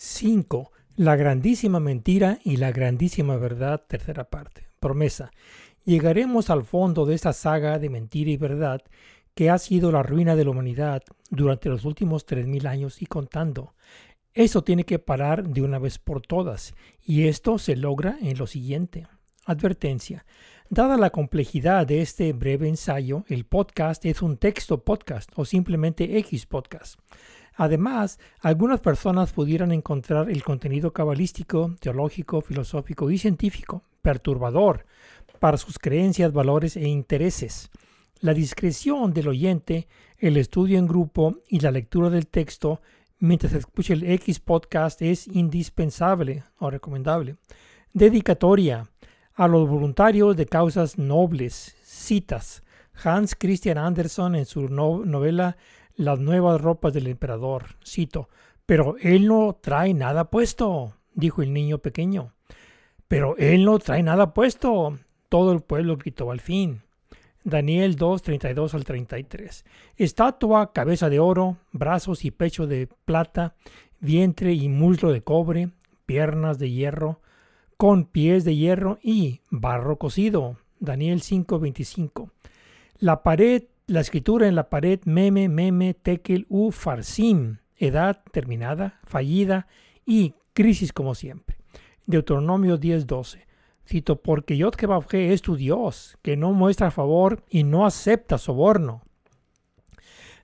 5. La grandísima mentira y la grandísima verdad, tercera parte. Promesa. Llegaremos al fondo de esta saga de mentira y verdad que ha sido la ruina de la humanidad durante los últimos 3.000 años y contando. Eso tiene que parar de una vez por todas, y esto se logra en lo siguiente. Advertencia. Dada la complejidad de este breve ensayo, el podcast es un texto podcast o simplemente X podcast. Además, algunas personas pudieran encontrar el contenido cabalístico, teológico, filosófico y científico perturbador para sus creencias, valores e intereses. La discreción del oyente, el estudio en grupo y la lectura del texto mientras escucha el X podcast es indispensable o recomendable. Dedicatoria a los voluntarios de causas nobles. Citas. Hans Christian Andersen en su novela las nuevas ropas del emperador. Cito, pero él no trae nada puesto, dijo el niño pequeño. Pero él no trae nada puesto. Todo el pueblo gritó al fin. Daniel 2, 32 al 33. Estatua, cabeza de oro, brazos y pecho de plata, vientre y muslo de cobre, piernas de hierro, con pies de hierro y barro cocido. Daniel 5, 25. La pared la escritura en la pared meme, meme, tekel, u, farsim, edad terminada, fallida y crisis como siempre. Deuteronomio 10:12. Cito, porque Yod es tu Dios, que no muestra favor y no acepta soborno.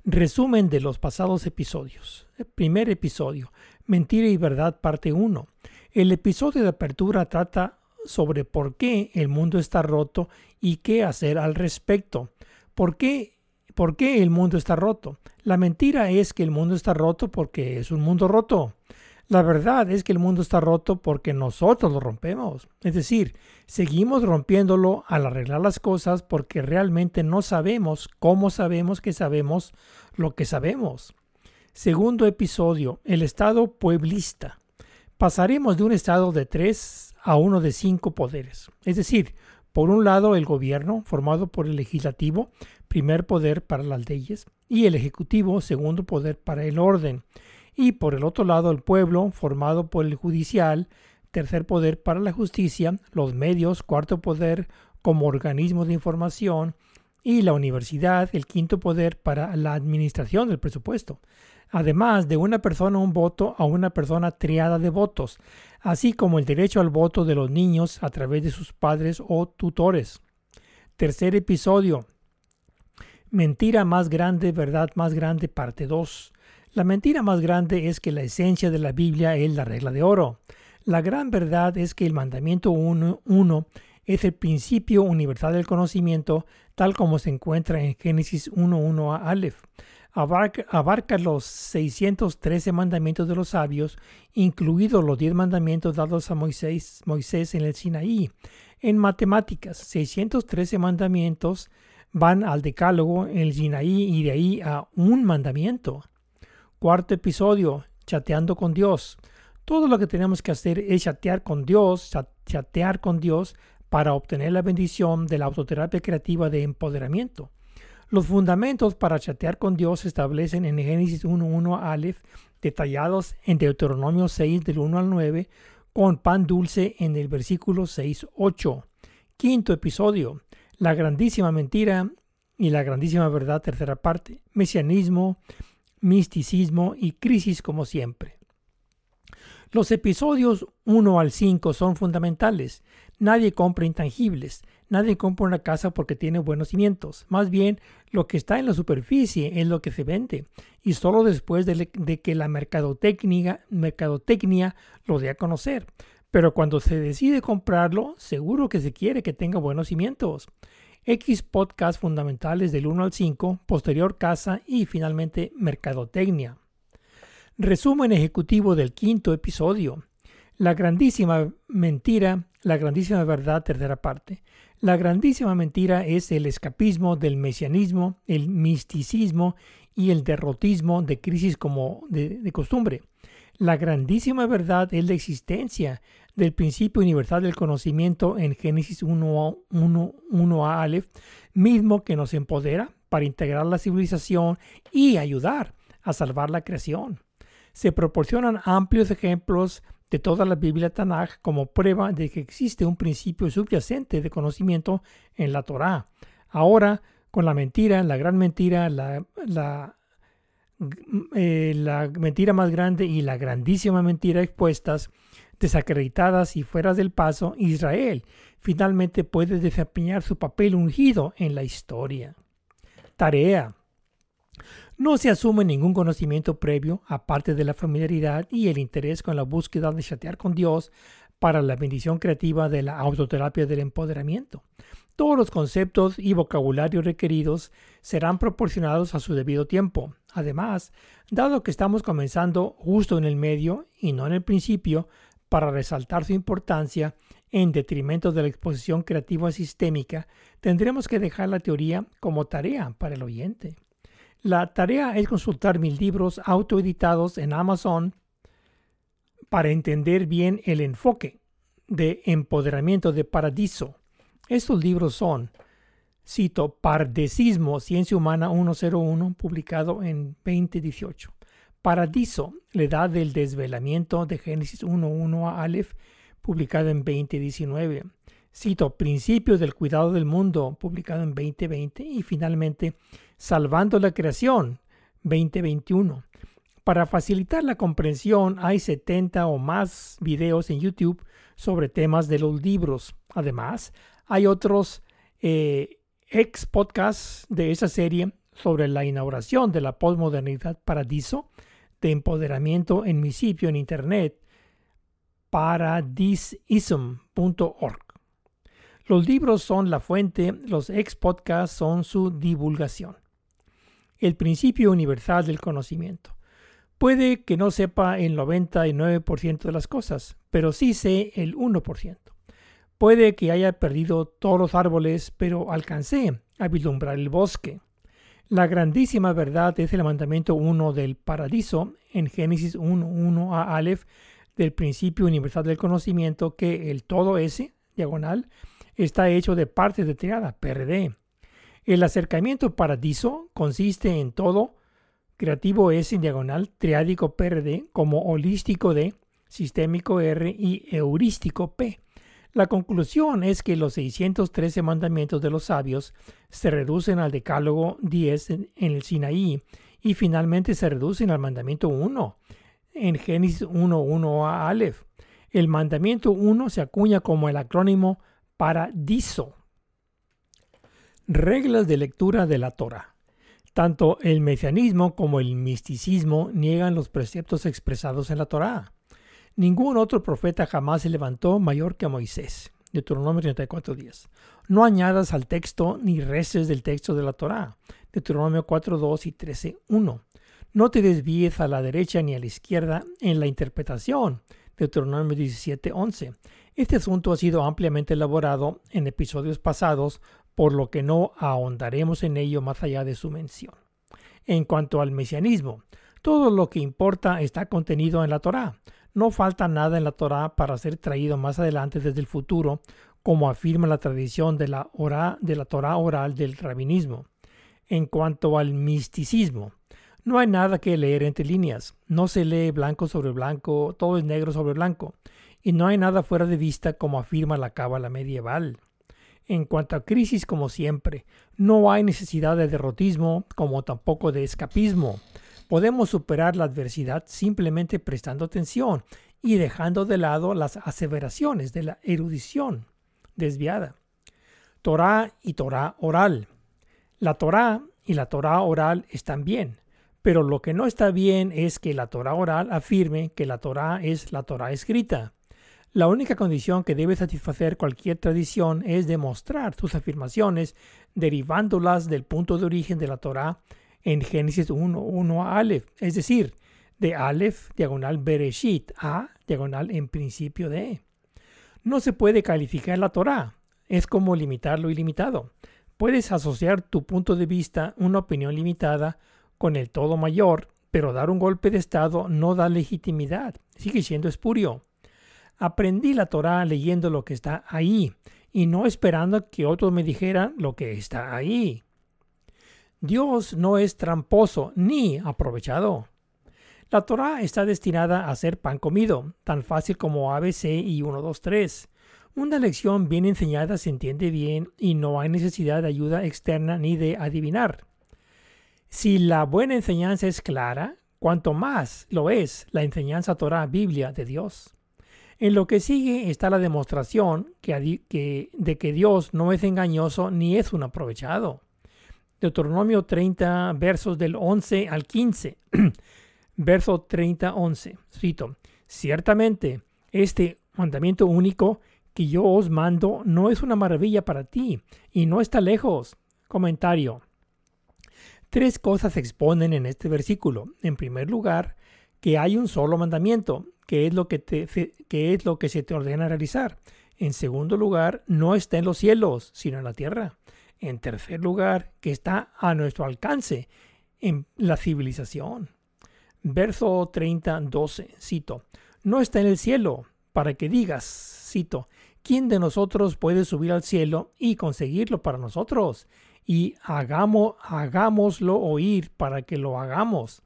Resumen de los pasados episodios. Primer episodio, Mentira y Verdad, parte 1. El episodio de apertura trata sobre por qué el mundo está roto y qué hacer al respecto. ¿Por qué ¿Por qué el mundo está roto? La mentira es que el mundo está roto porque es un mundo roto. La verdad es que el mundo está roto porque nosotros lo rompemos. Es decir, seguimos rompiéndolo al arreglar las cosas porque realmente no sabemos cómo sabemos que sabemos lo que sabemos. Segundo episodio, el estado pueblista. Pasaremos de un estado de tres a uno de cinco poderes. Es decir, por un lado, el gobierno, formado por el legislativo, primer poder para las leyes, y el ejecutivo, segundo poder para el orden. Y por el otro lado, el pueblo, formado por el judicial, tercer poder para la justicia, los medios, cuarto poder como organismo de información, y la universidad, el quinto poder para la administración del presupuesto además de una persona un voto a una persona triada de votos, así como el derecho al voto de los niños a través de sus padres o tutores. Tercer episodio. Mentira más grande, verdad más grande, parte 2. La mentira más grande es que la esencia de la Biblia es la regla de oro. La gran verdad es que el mandamiento 1 es el principio universal del conocimiento, tal como se encuentra en Génesis 1.1 a Aleph abarca, los 613 mandamientos de los sabios, incluidos los 10 mandamientos dados a Moisés, Moisés en el Sinaí. En matemáticas, 613 mandamientos van al decálogo el Sinaí y de ahí a un mandamiento. Cuarto episodio, chateando con Dios. Todo lo que tenemos que hacer es chatear con Dios, chatear con Dios para obtener la bendición de la autoterapia creativa de empoderamiento. Los fundamentos para chatear con Dios se establecen en Génesis 1.1 a Aleph, detallados en Deuteronomio 6 del 1 al 9, con pan dulce en el versículo 6.8. Quinto episodio, la grandísima mentira y la grandísima verdad, tercera parte, mesianismo, misticismo y crisis como siempre. Los episodios 1 al 5 son fundamentales. Nadie compra intangibles. Nadie compra una casa porque tiene buenos cimientos. Más bien, lo que está en la superficie es lo que se vende. Y solo después de, que la mercadotecnia, mercadotecnia lo dé a conocer. Pero cuando se decide comprarlo, seguro que se quiere que tenga buenos cimientos. X podcast fundamentales del 1 al 5, posterior casa y finalmente mercadotecnia. Resumen ejecutivo del quinto episodio. La grandísima mentira, la grandísima verdad, tercera parte. La grandísima mentira es el escapismo del mesianismo, el misticismo y el derrotismo de crisis como de, costumbre. La grandísima verdad es la existencia del principio universal del conocimiento en Génesis 1, 1, a Aleph, mismo que nos empodera para integrar la civilización y ayudar a salvar la creación. Se proporcionan amplios ejemplos de toda la Biblia Tanaj como prueba de que existe un principio subyacente de conocimiento en la Torá. Ahora, con la mentira, la gran mentira, la, la, eh, la mentira más grande y la grandísima mentira expuestas, desacreditadas y fuera del paso, Israel finalmente puede desempeñar su papel ungido en la historia. Tarea. No se asume ningún conocimiento previo, aparte de la familiaridad y el interés con la búsqueda de chatear con Dios para la bendición creativa de la autoterapia del empoderamiento. Todos los conceptos y vocabulario requeridos serán proporcionados a su debido tiempo. Además, dado que estamos comenzando justo en el medio y no en el principio, para resaltar su importancia en detrimento de la exposición creativa sistémica, tendremos que dejar la teoría como tarea para el oyente. La tarea es consultar mis libros autoeditados en Amazon para entender bien el enfoque de empoderamiento de Paradiso. Estos libros son, cito, Pardecismo, Ciencia Humana 101, publicado en 2018. Paradiso, la edad del desvelamiento de Génesis 1.1 a Aleph, publicado en 2019. Cito Principios del Cuidado del Mundo, publicado en 2020. Y finalmente, Salvando la Creación, 2021. Para facilitar la comprensión, hay 70 o más videos en YouTube sobre temas de los libros. Además, hay otros eh, ex podcasts de esa serie sobre la inauguración de la postmodernidad paradiso de empoderamiento en mi sitio en internet paradisism.org. Los libros son la fuente, los ex podcasts son su divulgación. El principio universal del conocimiento. Puede que no sepa el 99% de las cosas, pero sí sé el 1%. Puede que haya perdido todos los árboles, pero alcancé a vislumbrar el bosque. La grandísima verdad es el mandamiento 1 del paradiso en Génesis 1.1 a Aleph del principio universal del conocimiento que el todo S, diagonal, está hecho de partes de triada, PRD. El acercamiento paradiso consiste en todo creativo S, diagonal, triádico PRD, como holístico D, sistémico R y heurístico P. La conclusión es que los 613 mandamientos de los sabios se reducen al decálogo 10 en el Sinaí y finalmente se reducen al mandamiento 1 en Génesis 1.1 a Aleph. El mandamiento 1 se acuña como el acrónimo Paradiso. Reglas de lectura de la Torah. Tanto el mesianismo como el misticismo niegan los preceptos expresados en la Torah. Ningún otro profeta jamás se levantó mayor que Moisés. Deuteronomio 34.10. No añadas al texto ni reces del texto de la Torah. Deuteronomio 4.2 y 13.1. No te desvíes a la derecha ni a la izquierda en la interpretación. Deuteronomio 17.11. Este asunto ha sido ampliamente elaborado en episodios pasados, por lo que no ahondaremos en ello más allá de su mención. En cuanto al mesianismo, todo lo que importa está contenido en la Torá. No falta nada en la Torá para ser traído más adelante desde el futuro, como afirma la tradición de la, de la Torá oral del rabinismo. En cuanto al misticismo, no hay nada que leer entre líneas. No se lee blanco sobre blanco, todo es negro sobre blanco. Y no hay nada fuera de vista como afirma la cábala medieval. En cuanto a crisis, como siempre, no hay necesidad de derrotismo como tampoco de escapismo. Podemos superar la adversidad simplemente prestando atención y dejando de lado las aseveraciones de la erudición desviada. Torah y Torah oral. La Torah y la Torah oral están bien, pero lo que no está bien es que la Torah oral afirme que la Torah es la Torah escrita. La única condición que debe satisfacer cualquier tradición es demostrar sus afirmaciones derivándolas del punto de origen de la Torah en Génesis 1, 1 a Aleph, es decir, de Aleph, diagonal Bereshit, a, diagonal en principio de. No se puede calificar la Torah, es como limitar lo ilimitado. Puedes asociar tu punto de vista, una opinión limitada, con el todo mayor, pero dar un golpe de estado no da legitimidad, sigue siendo espurio. Aprendí la Torah leyendo lo que está ahí y no esperando que otros me dijeran lo que está ahí. Dios no es tramposo ni aprovechado. La Torah está destinada a ser pan comido, tan fácil como ABC y 1, 2, 3. Una lección bien enseñada se entiende bien y no hay necesidad de ayuda externa ni de adivinar. Si la buena enseñanza es clara, cuanto más lo es la enseñanza Torah Biblia de Dios. En lo que sigue está la demostración de que Dios no es engañoso ni es un aprovechado. Deuteronomio 30, versos del 11 al 15. Verso 30, 11. Cito, ciertamente este mandamiento único que yo os mando no es una maravilla para ti y no está lejos. Comentario. Tres cosas se exponen en este versículo. En primer lugar, que hay un solo mandamiento, que es lo que, que es lo que se te ordena realizar. En segundo lugar, no está en los cielos, sino en la tierra. En tercer lugar, que está a nuestro alcance en la civilización. Verso 30, 12, cito, no está en el cielo, para que digas, cito, ¿quién de nosotros puede subir al cielo y conseguirlo para nosotros? Y hagamos, hagámoslo oír para que lo hagamos.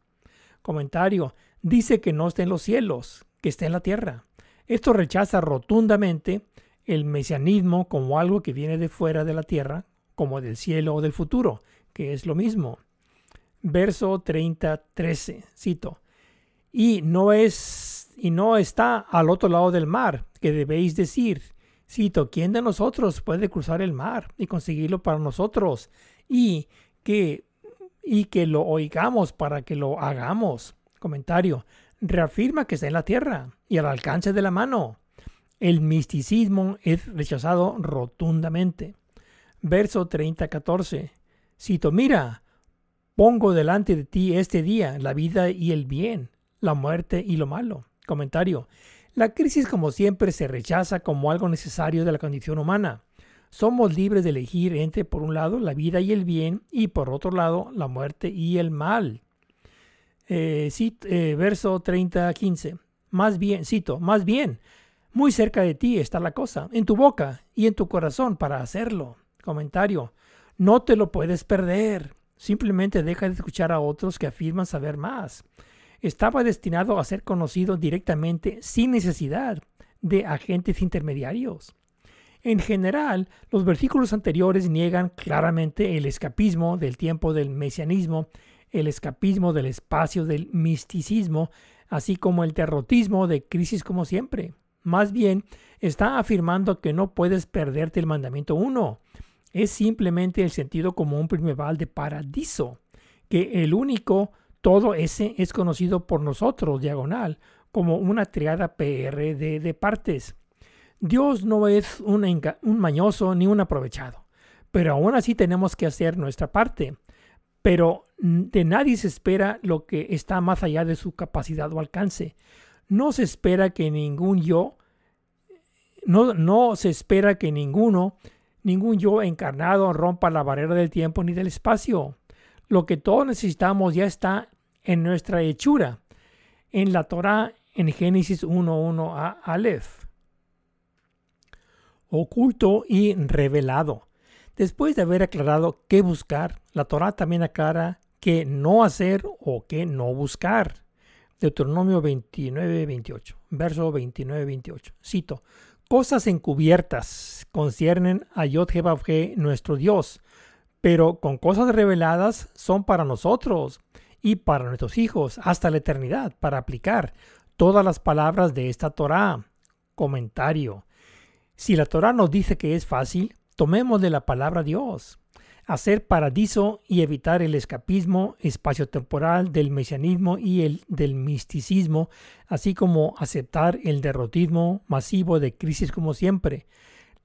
Comentario, dice que no está en los cielos, que está en la tierra. Esto rechaza rotundamente el mesianismo como algo que viene de fuera de la tierra, como del cielo o del futuro, que es lo mismo. Verso 30, 13, cito. Y no es y no está al otro lado del mar, que debéis decir, cito, ¿quién de nosotros puede cruzar el mar y conseguirlo para nosotros? Y que y que lo oigamos para que lo hagamos. Comentario. Reafirma que está en la tierra y al alcance de la mano. El misticismo es rechazado rotundamente verso 30-14. Cito, mira, pongo delante de ti este día la vida y el bien, la muerte y lo malo. Comentario. La crisis como siempre se rechaza como algo necesario de la condición humana. Somos libres de elegir entre, por un lado, la vida y el bien y, por otro lado, la muerte y el mal. Eh, eh, verso 30-15. Más bien, cito, más bien, muy cerca de ti está la cosa, en tu boca y en tu corazón para hacerlo. Comentario. No te lo puedes perder. Simplemente deja de escuchar a otros que afirman saber más. Estaba destinado a ser conocido directamente sin necesidad de agentes intermediarios. En general, los versículos anteriores niegan claramente el escapismo del tiempo del mesianismo, el escapismo del espacio del misticismo, así como el terrotismo de crisis como siempre. Más bien, está afirmando que no puedes perderte el mandamiento 1, es simplemente el sentido común primeval de paradiso, que el único todo ese es conocido por nosotros, diagonal, como una triada PR de, partes. Dios no es un, un mañoso ni un aprovechado, pero aún así tenemos que hacer nuestra parte. Pero de nadie se espera lo que está más allá de su capacidad o alcance. No se espera que ningún yo, no, no se espera que ninguno ningún yo encarnado rompa la barrera del tiempo ni del espacio. Lo que todos necesitamos ya está en nuestra hechura, en la Torah en Génesis 1.1 a Aleph. Oculto y revelado. Después de haber aclarado qué buscar, la Torah también aclara qué no hacer o qué no buscar. Deuteronomio 29-28, verso 29-28. Cito, cosas encubiertas conciernen a Yod nuestro Dios, pero con cosas reveladas son para nosotros y para nuestros hijos hasta la eternidad, para aplicar todas las palabras de esta Torah. Comentario. Si la Torah nos dice que es fácil, tomemos de la palabra Dios hacer paradiso y evitar el escapismo espaciotemporal del mesianismo y el del misticismo, así como aceptar el derrotismo masivo de crisis como siempre.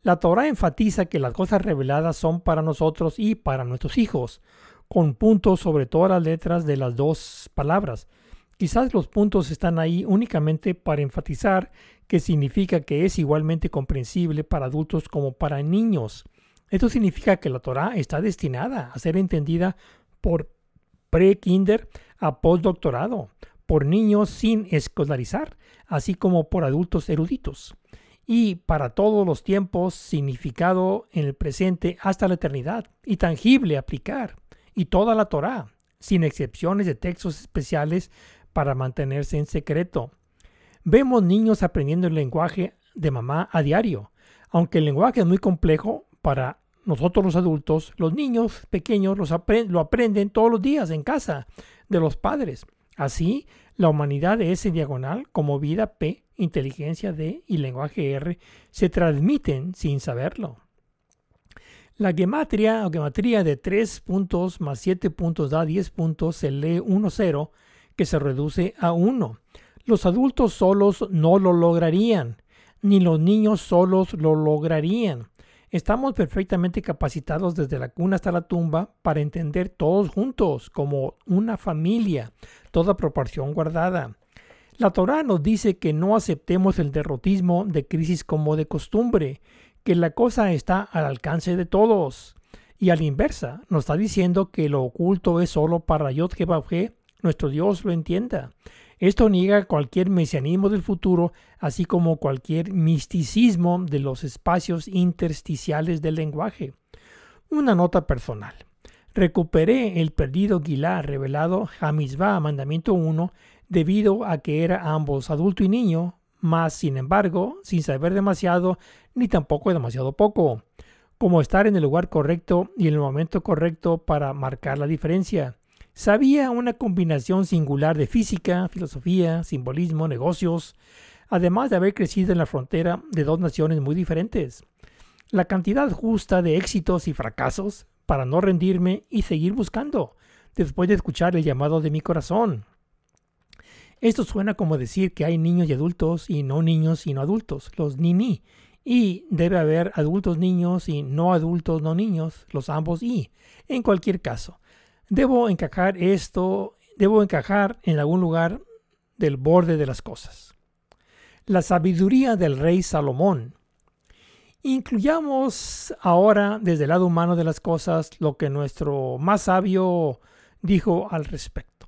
La Torah enfatiza que las cosas reveladas son para nosotros y para nuestros hijos, con puntos sobre todas las letras de las dos palabras. Quizás los puntos están ahí únicamente para enfatizar que significa que es igualmente comprensible para adultos como para niños. Esto significa que la Torah está destinada a ser entendida por pre-kinder a postdoctorado, por niños sin escolarizar, así como por adultos eruditos, y para todos los tiempos significado en el presente hasta la eternidad, y tangible aplicar, y toda la Torah, sin excepciones de textos especiales para mantenerse en secreto. Vemos niños aprendiendo el lenguaje de mamá a diario. Aunque el lenguaje es muy complejo para nosotros los adultos, los niños pequeños lo aprenden todos los días en casa de los padres. Así, la humanidad de S diagonal como vida P, inteligencia D y lenguaje R se transmiten sin saberlo. La gematria o gematría de 3 puntos más 7 puntos da 10 puntos se lee 1-0 que se reduce a 1. Los adultos solos no lo lograrían, ni los niños solos lo lograrían. Estamos perfectamente capacitados desde la cuna hasta la tumba para entender todos juntos como una familia, toda proporción guardada. La Torah nos dice que no aceptemos el derrotismo de crisis como de costumbre, que la cosa está al alcance de todos. Y a la inversa, nos está diciendo que lo oculto es solo para Yod nuestro Dios lo entienda. Esto niega cualquier mesianismo del futuro, así como cualquier misticismo de los espacios intersticiales del lenguaje. Una nota personal. Recuperé el perdido Gilá revelado Hamizvah, mandamiento 1, debido a que era ambos adulto y niño, mas sin embargo, sin saber demasiado, ni tampoco demasiado poco. Como estar en el lugar correcto y en el momento correcto para marcar la diferencia. Sabía una combinación singular de física, filosofía, simbolismo, negocios, además de haber crecido en la frontera de dos naciones muy diferentes. La cantidad justa de éxitos y fracasos para no rendirme y seguir buscando, después de escuchar el llamado de mi corazón. Esto suena como decir que hay niños y adultos y no niños y no adultos, los ni-ni, y debe haber adultos niños y no adultos no niños, los ambos y. En cualquier caso, debo encajar esto, debo encajar en algún lugar del borde de las cosas. La sabiduría del rey Salomón. Incluyamos ahora desde el lado humano de las cosas lo que nuestro más sabio dijo al respecto.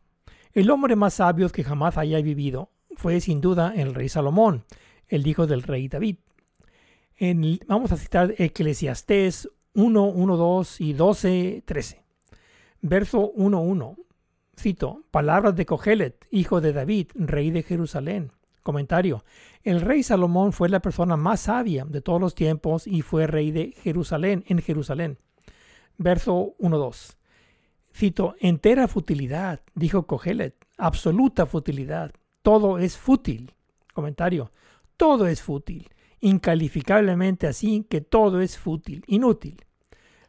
El hombre más sabio que jamás haya vivido fue sin duda el rey Salomón, el hijo del rey David. vamos a citar Eclesiastés 1, 1, 2 y 12, 13. Verso 1.1. Cito, palabras de Cogelet, hijo de David, rey de Jerusalén. Comentario. El rey Salomón fue la persona más sabia de todos los tiempos y fue rey de Jerusalén, en Jerusalén. Verso 1.2. Cito, entera futilidad, dijo Cogelet, absoluta futilidad. Todo es fútil. Comentario. Todo es fútil. Incalificablemente así que todo es fútil, inútil.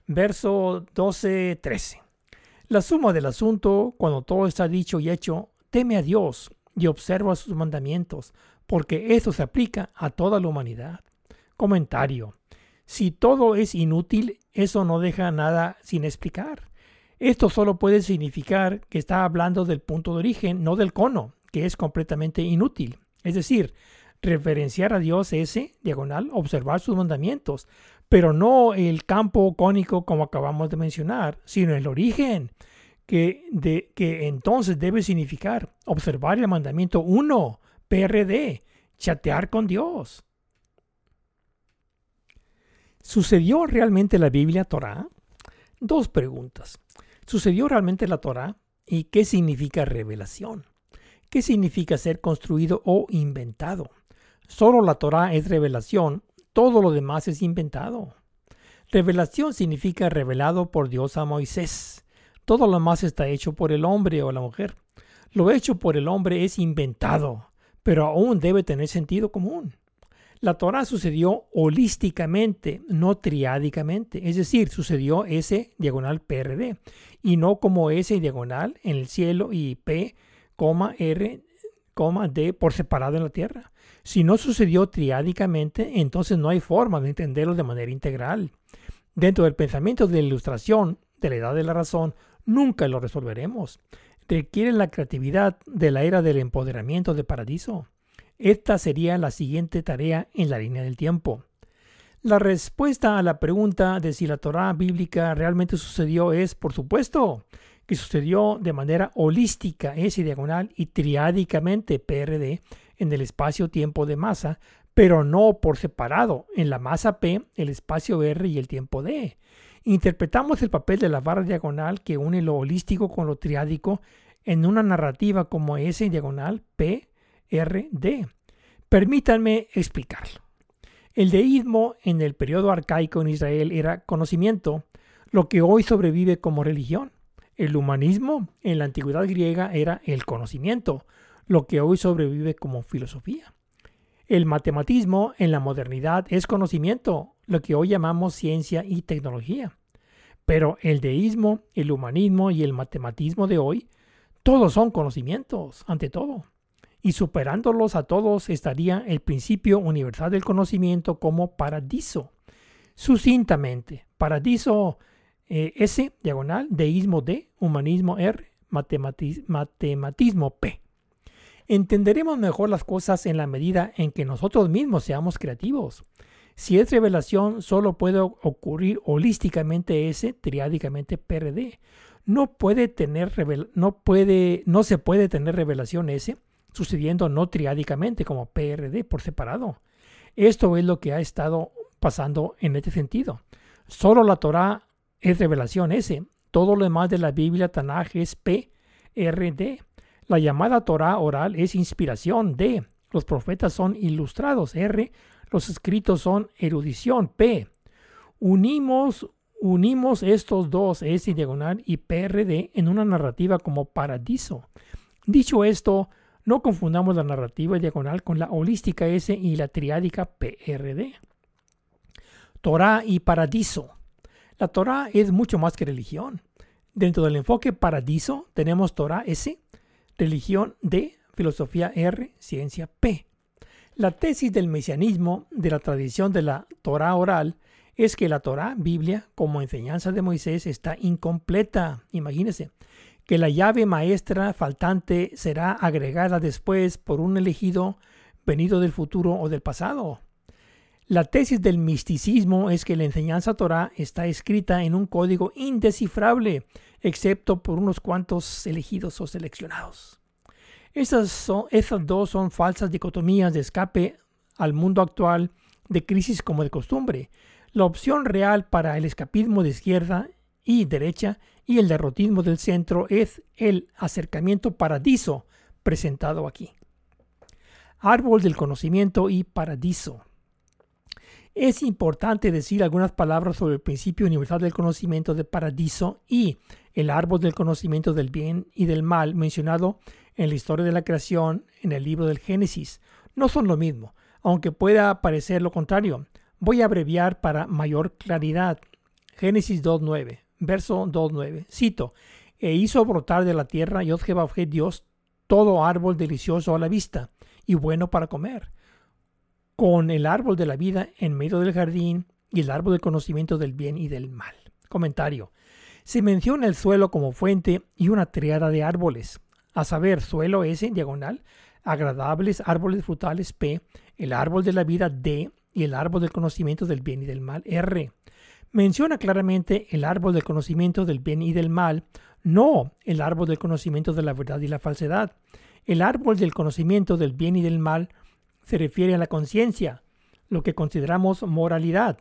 Verso 12.13. La suma del asunto, cuando todo está dicho y hecho, teme a Dios y observa sus mandamientos, porque esto se aplica a toda la humanidad. Comentario. Si todo es inútil, eso no deja nada sin explicar. Esto solo puede significar que está hablando del punto de origen, no del cono, que es completamente inútil. Es decir, referenciar a Dios ese, diagonal, observar sus mandamientos, pero no el campo cónico como acabamos de mencionar, sino el origen, que, de, que entonces debe significar observar el mandamiento 1, PRD, chatear con Dios. ¿Sucedió realmente la Biblia Torah? Dos preguntas. ¿Sucedió realmente la Torah? ¿Y qué significa revelación? ¿Qué significa ser construido o inventado? Solo la Torah es revelación todo lo demás es inventado. Revelación significa revelado por Dios a Moisés. Todo lo demás está hecho por el hombre o la mujer. Lo hecho por el hombre es inventado, pero aún debe tener sentido común. La Torah sucedió holísticamente, no triádicamente, es decir, sucedió S diagonal PRD y no como S diagonal en el cielo y P, R, D por separado en la tierra. Si no sucedió triádicamente, entonces no hay forma de entenderlo de manera integral. Dentro del pensamiento de la ilustración, de la edad de la razón, nunca lo resolveremos. Requiere la creatividad de la era del empoderamiento de paradiso. Esta sería la siguiente tarea en la línea del tiempo. La respuesta a la pregunta de si la Torah bíblica realmente sucedió es, por supuesto, que sucedió de manera holística, S diagonal, y triádicamente, PRD, en el espacio-tiempo de masa, pero no por separado en la masa P, el espacio R y el tiempo D. Interpretamos el papel de la barra diagonal que une lo holístico con lo triádico en una narrativa como S diagonal P R D. Permítanme explicarlo. El deísmo en el periodo arcaico en Israel era conocimiento, lo que hoy sobrevive como religión. El humanismo en la antigüedad griega era el conocimiento, lo que hoy sobrevive como filosofía. El matematismo en la modernidad es conocimiento, lo que hoy llamamos ciencia y tecnología. Pero el deísmo, el humanismo y el matematismo de hoy, todos son conocimientos, ante todo. Y superándolos a todos estaría el principio universal del conocimiento como paradiso. Sucintamente, paradiso eh, S, diagonal, deísmo D, humanismo R, matematismo P. Entenderemos mejor las cosas en la medida en que nosotros mismos seamos creativos. Si es revelación, solo puede ocurrir holísticamente S, triádicamente PRD. No puede tener no puede, no se puede tener revelación S sucediendo no triádicamente como PRD por separado. Esto es lo que ha estado pasando en este sentido. Solo la Torah es revelación S. Todo lo demás de la Biblia Tanaj es PRD. La llamada Torah oral es inspiración D. Los profetas son ilustrados R. Los escritos son erudición P. Unimos, unimos estos dos S diagonal y PRD en una narrativa como paradiso. Dicho esto, no confundamos la narrativa diagonal con la holística S y la triádica PRD. Torah y paradiso. La Torah es mucho más que religión. Dentro del enfoque paradiso tenemos Torah S, religión D, filosofía R, ciencia P. La tesis del mesianismo de la tradición de la Torah oral es que la Torah, Biblia, como enseñanza de Moisés, está incompleta. Imagínense que la llave maestra faltante será agregada después por un elegido venido del futuro o del pasado. La tesis del misticismo es que la enseñanza Torah está escrita en un código indescifrable, excepto por unos cuantos elegidos o seleccionados. Esas, esas dos son falsas dicotomías de escape al mundo actual de crisis como de costumbre. La opción real para el escapismo de izquierda y derecha y el derrotismo del centro es el acercamiento paradiso presentado aquí. Árbol del conocimiento y paradiso. Es importante decir algunas palabras sobre el principio universal del conocimiento de paradiso y el árbol del conocimiento del bien y del mal mencionado en la historia de la creación en el libro del Génesis. No son lo mismo, aunque pueda parecer lo contrario. Voy a abreviar para mayor claridad. Génesis 2.9 verso 2.9. Cito, e hizo brotar de la tierra Yod Dios todo árbol delicioso a la vista y bueno para comer, con el árbol de la vida en medio del jardín y el árbol del conocimiento del bien y del mal. Comentario. Se menciona el suelo como fuente y una triada de árboles, a saber, suelo S, diagonal, agradables árboles frutales P, el árbol de la vida D y el árbol del conocimiento del bien y del mal R menciona claramente el árbol del conocimiento del bien y del mal, no el árbol del conocimiento de la verdad y la falsedad. El árbol del conocimiento del bien y del mal se refiere a la conciencia, lo que consideramos moralidad.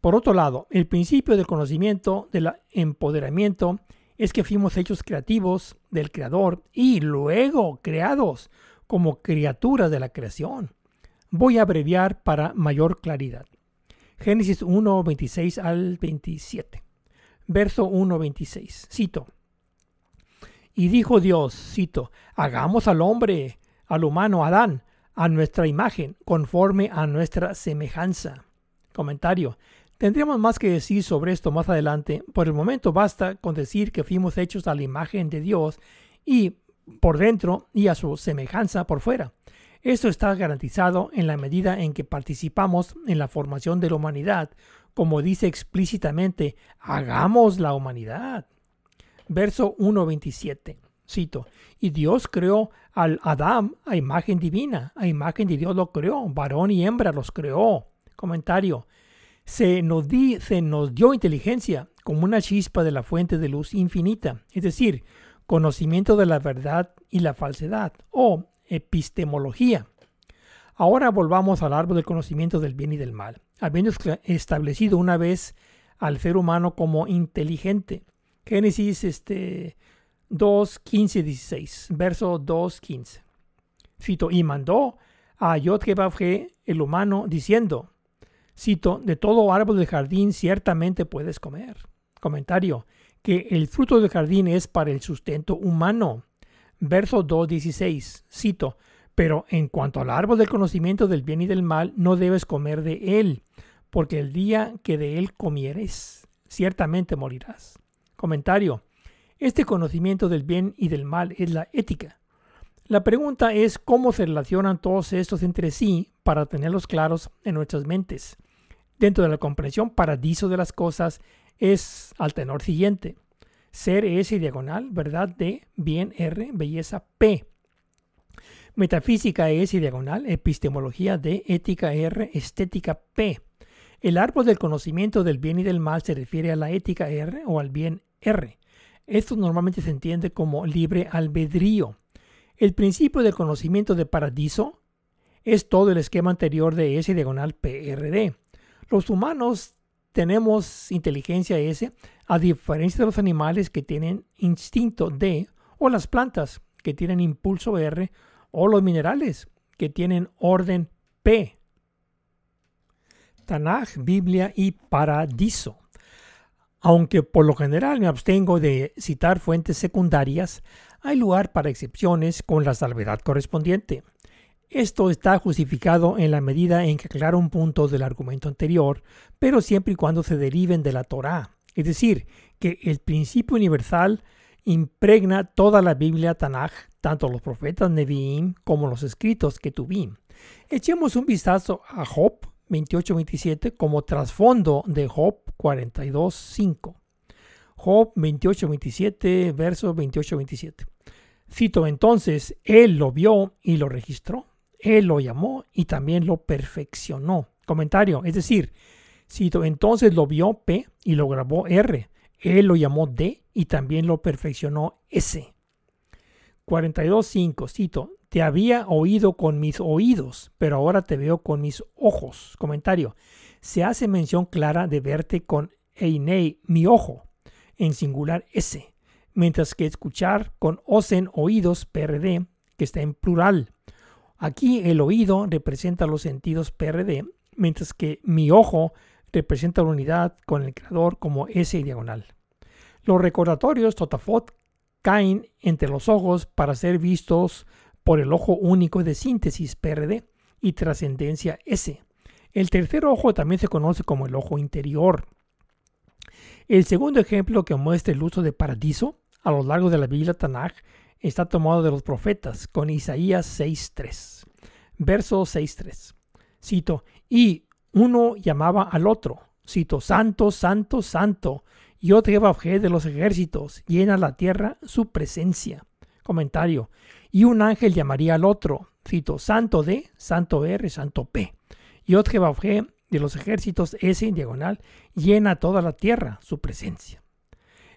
Por otro lado, el principio del conocimiento, del empoderamiento, es que fuimos hechos creativos del Creador y luego creados como criaturas de la creación. Voy a abreviar para mayor claridad. Génesis 1, 26 al 27. Verso 1, 26. Cito. Y dijo Dios, cito, hagamos al hombre, al humano Adán, a nuestra imagen, conforme a nuestra semejanza. Comentario. Tendríamos más que decir sobre esto más adelante. Por el momento basta con decir que fuimos hechos a la imagen de Dios y por dentro y a su semejanza por fuera. Esto está garantizado en la medida en que participamos en la formación de la humanidad, como dice explícitamente, hagamos la humanidad. Verso 1.27. Cito, y Dios creó al Adán a imagen divina, a imagen de Dios lo creó, varón y hembra los creó. Comentario, se nos, di, se nos dio inteligencia como una chispa de la fuente de luz infinita, es decir, conocimiento de la verdad y la falsedad, o epistemología. Ahora volvamos al árbol del conocimiento del bien y del mal, habiendo establecido una vez al ser humano como inteligente. Génesis este, 2, 15 16. Verso 2, 15. Cito, y mandó a Yod-Gebabje, el humano, diciendo, cito, de todo árbol del jardín ciertamente puedes comer. Comentario, que el fruto del jardín es para el sustento humano. Verso 2.16, cito, pero en cuanto al árbol del conocimiento del bien y del mal, no debes comer de él, porque el día que de él comieres, ciertamente morirás. Comentario, este conocimiento del bien y del mal es la ética. La pregunta es cómo se relacionan todos estos entre sí para tenerlos claros en nuestras mentes. Dentro de la comprensión paradiso de las cosas es al tenor siguiente. Ser S diagonal, verdad D, bien R, belleza P. Metafísica S diagonal, epistemología D, ética R, estética P. El árbol del conocimiento del bien y del mal se refiere a la ética R o al bien R. Esto normalmente se entiende como libre albedrío. El principio del conocimiento de paradiso es todo el esquema anterior de S diagonal PRD. Los humanos tenemos inteligencia S a diferencia de los animales que tienen instinto D o las plantas que tienen impulso R o los minerales que tienen orden P. Tanaj, Biblia y Paradiso. Aunque por lo general me abstengo de citar fuentes secundarias, hay lugar para excepciones con la salvedad correspondiente. Esto está justificado en la medida en que aclara un punto del argumento anterior, pero siempre y cuando se deriven de la Torá, es decir, que el principio universal impregna toda la Biblia Tanaj, tanto los profetas Nevi'im como los escritos que tuvim. Echemos un vistazo a Job 28-27 como trasfondo de Job 42.5. Job 28-27, verso 28-27. Cito entonces, Él lo vio y lo registró. Él lo llamó y también lo perfeccionó. Comentario, es decir, cito, entonces lo vio P y lo grabó R. Él lo llamó D y también lo perfeccionó S. 42.5, cito, te había oído con mis oídos, pero ahora te veo con mis ojos. Comentario, se hace mención clara de verte con Einei, mi ojo, en singular S mientras que escuchar con osen oídos PRD, que está en plural. Aquí el oído representa los sentidos PRD, mientras que mi ojo representa la unidad con el creador como S diagonal. Los recordatorios Totafot caen entre los ojos para ser vistos por el ojo único de síntesis PRD y trascendencia S. El tercer ojo también se conoce como el ojo interior. El segundo ejemplo que muestra el uso de paradiso a lo largo de la Biblia Tanaj está tomado de los profetas con Isaías 6.3. Verso 6.3. Cito, y uno llamaba al otro, cito, Santo, Santo, Santo, y otro de los ejércitos, llena la tierra su presencia. Comentario, y un ángel llamaría al otro, cito, Santo D, Santo R, Santo P, y otro de los ejércitos S en diagonal, llena toda la tierra su presencia.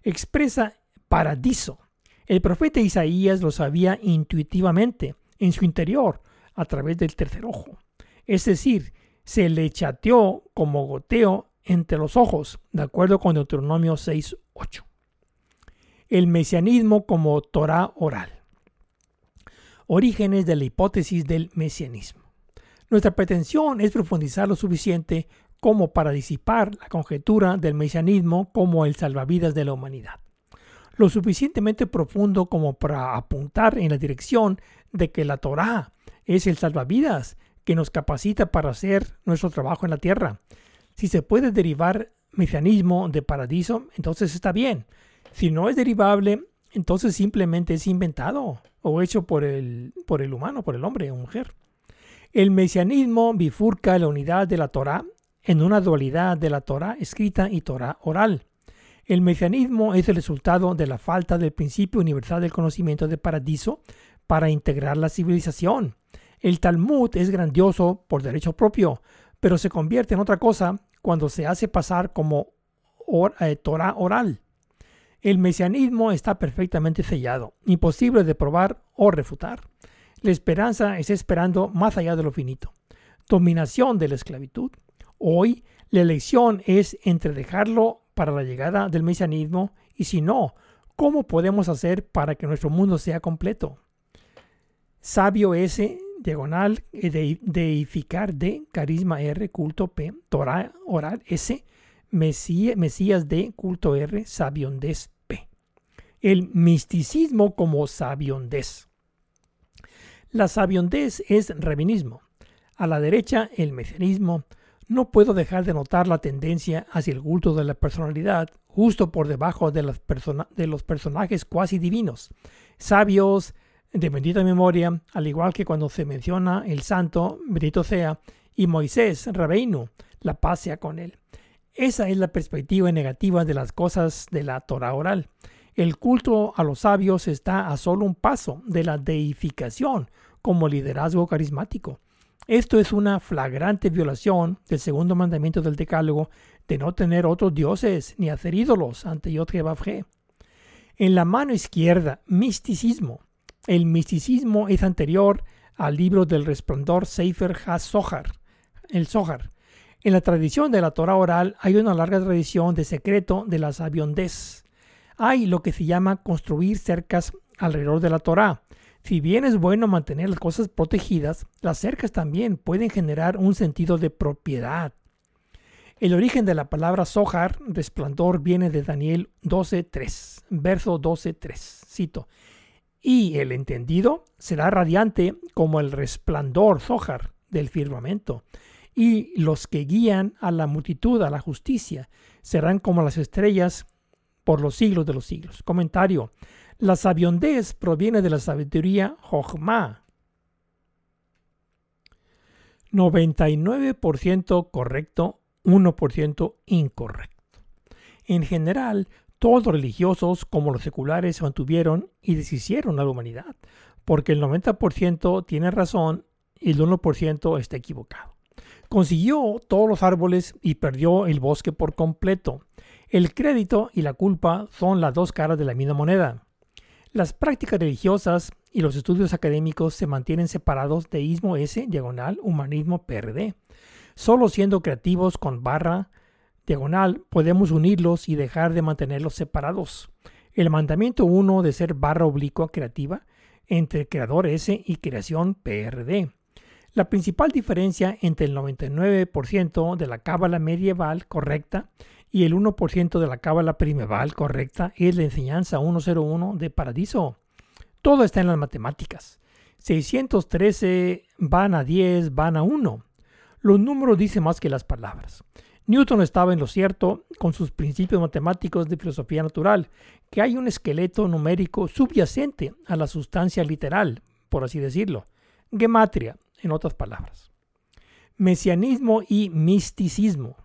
Expresa paradiso. El profeta Isaías lo sabía intuitivamente, en su interior, a través del tercer ojo. Es decir, se le chateó como goteo entre los ojos, de acuerdo con Deuteronomio 6.8. El mesianismo como Torah oral. Orígenes de la hipótesis del mesianismo. Nuestra pretensión es profundizar lo suficiente como para disipar la conjetura del mesianismo como el salvavidas de la humanidad lo suficientemente profundo como para apuntar en la dirección de que la Torá es el salvavidas que nos capacita para hacer nuestro trabajo en la tierra. Si se puede derivar mecanismo de paradiso, entonces está bien. Si no es derivable, entonces simplemente es inventado o hecho por el, por el humano, por el hombre o mujer. El mesianismo bifurca la unidad de la Torá en una dualidad de la Torá escrita y Torá oral. El mecanismo es el resultado de la falta del principio universal del conocimiento de paradiso para integrar la civilización. El Talmud es grandioso por derecho propio, pero se convierte en otra cosa cuando se hace pasar como eh, Torah oral. El mesianismo está perfectamente sellado, imposible de probar o refutar. La esperanza está esperando más allá de lo finito. Dominación de la esclavitud. Hoy la elección es entre dejarlo para la llegada del mesianismo y si no, ¿Cómo podemos hacer para que nuestro mundo sea completo? Sabio S, diagonal, de, deificar D, carisma R, culto P, Torah oral S, Mesías, D, culto R, sabiondez. El misticismo como sabiondez. La sabiondez es rabinismo. A la derecha, el mesianismo. No puedo dejar de notar la tendencia hacia el culto de la personalidad, justo por debajo de, los personajes cuasi divinos, sabios, de bendita memoria, al igual que cuando se menciona el santo, bendito sea, y Moisés, Rabeinu, la paz sea con él. Esa es la perspectiva negativa de las cosas de la Torah oral. El culto a los sabios está a solo un paso de la deificación como liderazgo carismático. Esto es una flagrante violación del segundo mandamiento del Decálogo de no tener otros dioses ni hacer ídolos ante Yod En la mano izquierda, misticismo. El misticismo es anterior al libro del resplandor Sefer HaZohar, el Zohar. En la tradición de la Torah oral hay una larga tradición de secreto de la sabiondez. Hay lo que se llama construir cercas alrededor de la Torah. Si bien es bueno mantener las cosas protegidas, las cercas también pueden generar un sentido de propiedad. El origen de la palabra Zohar, resplandor, viene de Daniel 12.3, verso 12.3. Cito y el entendido será radiante como el resplandor Zohar del firmamento, y los que guían a la multitud a la justicia serán como las estrellas por los siglos de los siglos. Comentario. La sabiondez proviene de la sabiduría Jochma. 99% correcto, 1% incorrecto. En general, todos los religiosos como los seculares se mantuvieron y deshicieron a la humanidad, porque el 90% tiene razón y el 1% está equivocado. Consiguió todos los árboles y perdió el bosque por completo. El crédito y la culpa son las dos caras de la misma moneda. Las prácticas religiosas y los estudios académicos se mantienen separados de ismo S, diagonal, humanismo PRD, solo siendo creativos con barra, diagonal, podemos unirlos y dejar de mantenerlos separados. El mandamiento 1 de ser barra oblicua creativa entre creador S y creación PRD. La principal diferencia entre el 99% de la cábala medieval correcta y el 1% de la cábala primeval correcta es la enseñanza 101 de Paradiso. Todo está en las matemáticas. 613 van a 10 van a 1. Los números dicen más que las palabras. Newton estaba en lo cierto con sus principios matemáticos de filosofía natural, que hay un esqueleto numérico subyacente a la sustancia literal, por así decirlo. Gematria, en otras palabras. Mesianismo y misticismo.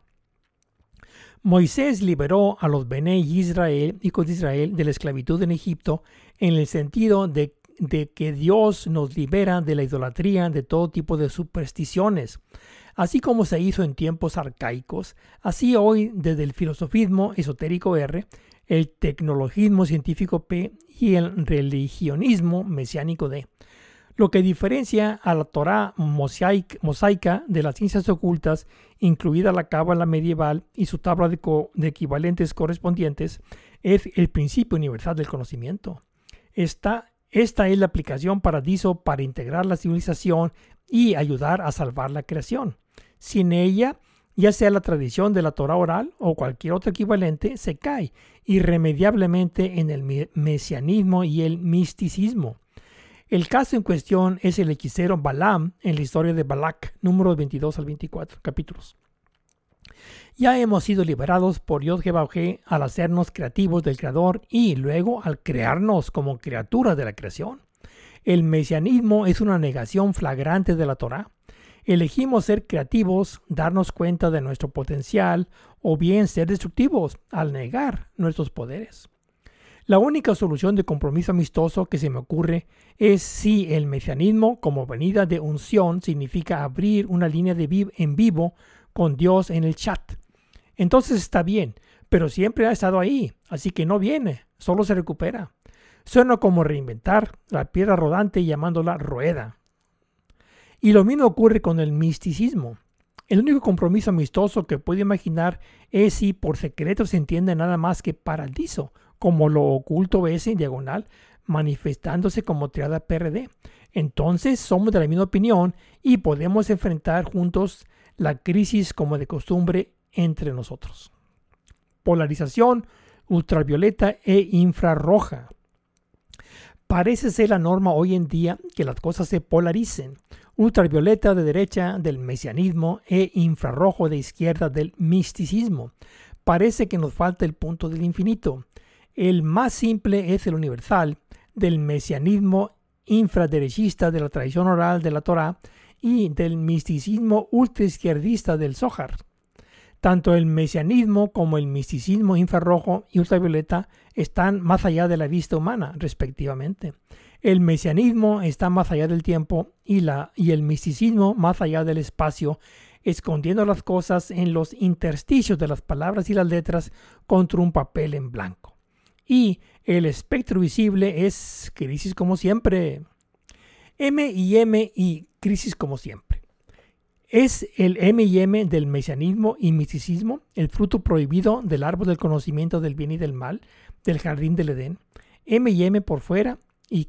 Moisés liberó a los Bene Israel, hijos de Israel, de la esclavitud en Egipto en el sentido de, de que Dios nos libera de la idolatría, de todo tipo de supersticiones Así como se hizo en tiempos arcaicos, así hoy desde el filosofismo esotérico R, el tecnologismo científico P y el religionismo mesiánico D. Lo que diferencia a la Torah mosaica de las ciencias ocultas, incluida la cábala medieval y su tabla de, equivalentes correspondientes, es el principio universal del conocimiento. Esta, esta es la aplicación paradiso para integrar la civilización y ayudar a salvar la creación. Sin ella, ya sea la tradición de la Torah oral o cualquier otro equivalente, se cae irremediablemente en el mesianismo y el misticismo. El caso en cuestión es el hechicero Balaam en la historia de Balak, números 22 al 24 capítulos. Ya hemos sido liberados por Yod al hacernos creativos del Creador y luego al crearnos como criaturas de la creación. El mesianismo es una negación flagrante de la Torah. Elegimos ser creativos, darnos cuenta de nuestro potencial o bien ser destructivos al negar nuestros poderes. La única solución de compromiso amistoso que se me ocurre es si el mesianismo como venida de unción significa abrir una línea de en vivo con Dios en el chat. Entonces está bien, pero siempre ha estado ahí, así que no viene, solo se recupera. Suena como reinventar la piedra rodante llamándola rueda. Y lo mismo ocurre con el misticismo. El único compromiso amistoso que puedo imaginar es si por secreto se entiende nada más que paradiso, como lo oculto S diagonal, manifestándose como triada PRD. Entonces somos de la misma opinión y podemos enfrentar juntos la crisis como de costumbre entre nosotros. Polarización ultravioleta e infrarroja. Parece ser la norma hoy en día que las cosas se polaricen. Ultravioleta de derecha del mesianismo e infrarrojo de izquierda del misticismo. Parece que nos falta el punto del infinito. El más simple es el universal del mesianismo infraderechista de la tradición oral de la Torah y del misticismo ultraizquierdista del Zohar. Tanto el mesianismo como el misticismo infrarrojo y ultravioleta están más allá de la vista humana, respectivamente. El mesianismo está más allá del tiempo y, la, y el misticismo más allá del espacio, escondiendo las cosas en los intersticios de las palabras y las letras contra un papel en blanco. Y el espectro visible es crisis como siempre. M y M y crisis como siempre. Es el M&M del mesianismo y misticismo, el fruto prohibido del árbol del conocimiento del bien y del mal, del jardín del Edén. M y M por fuera y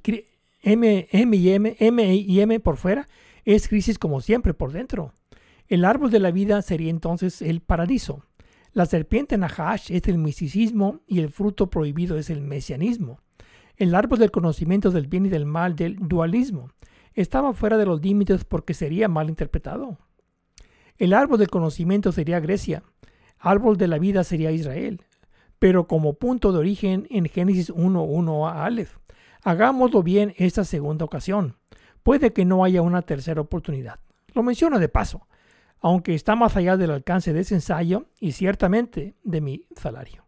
M, M y M, M y M por fuera es crisis como siempre por dentro. El árbol de la vida sería entonces el paradiso. La serpiente Nahash es el misticismo y el fruto prohibido es el mesianismo. El árbol del conocimiento del bien y del mal del dualismo estaba fuera de los límites porque sería mal interpretado. El árbol del conocimiento sería Grecia, árbol de la vida sería Israel, pero como punto de origen en Génesis 1.1 a Aleph. Hagámoslo bien esta segunda ocasión. Puede que no haya una tercera oportunidad. Lo menciono de paso, aunque está más allá del alcance de ese ensayo y ciertamente de mi salario.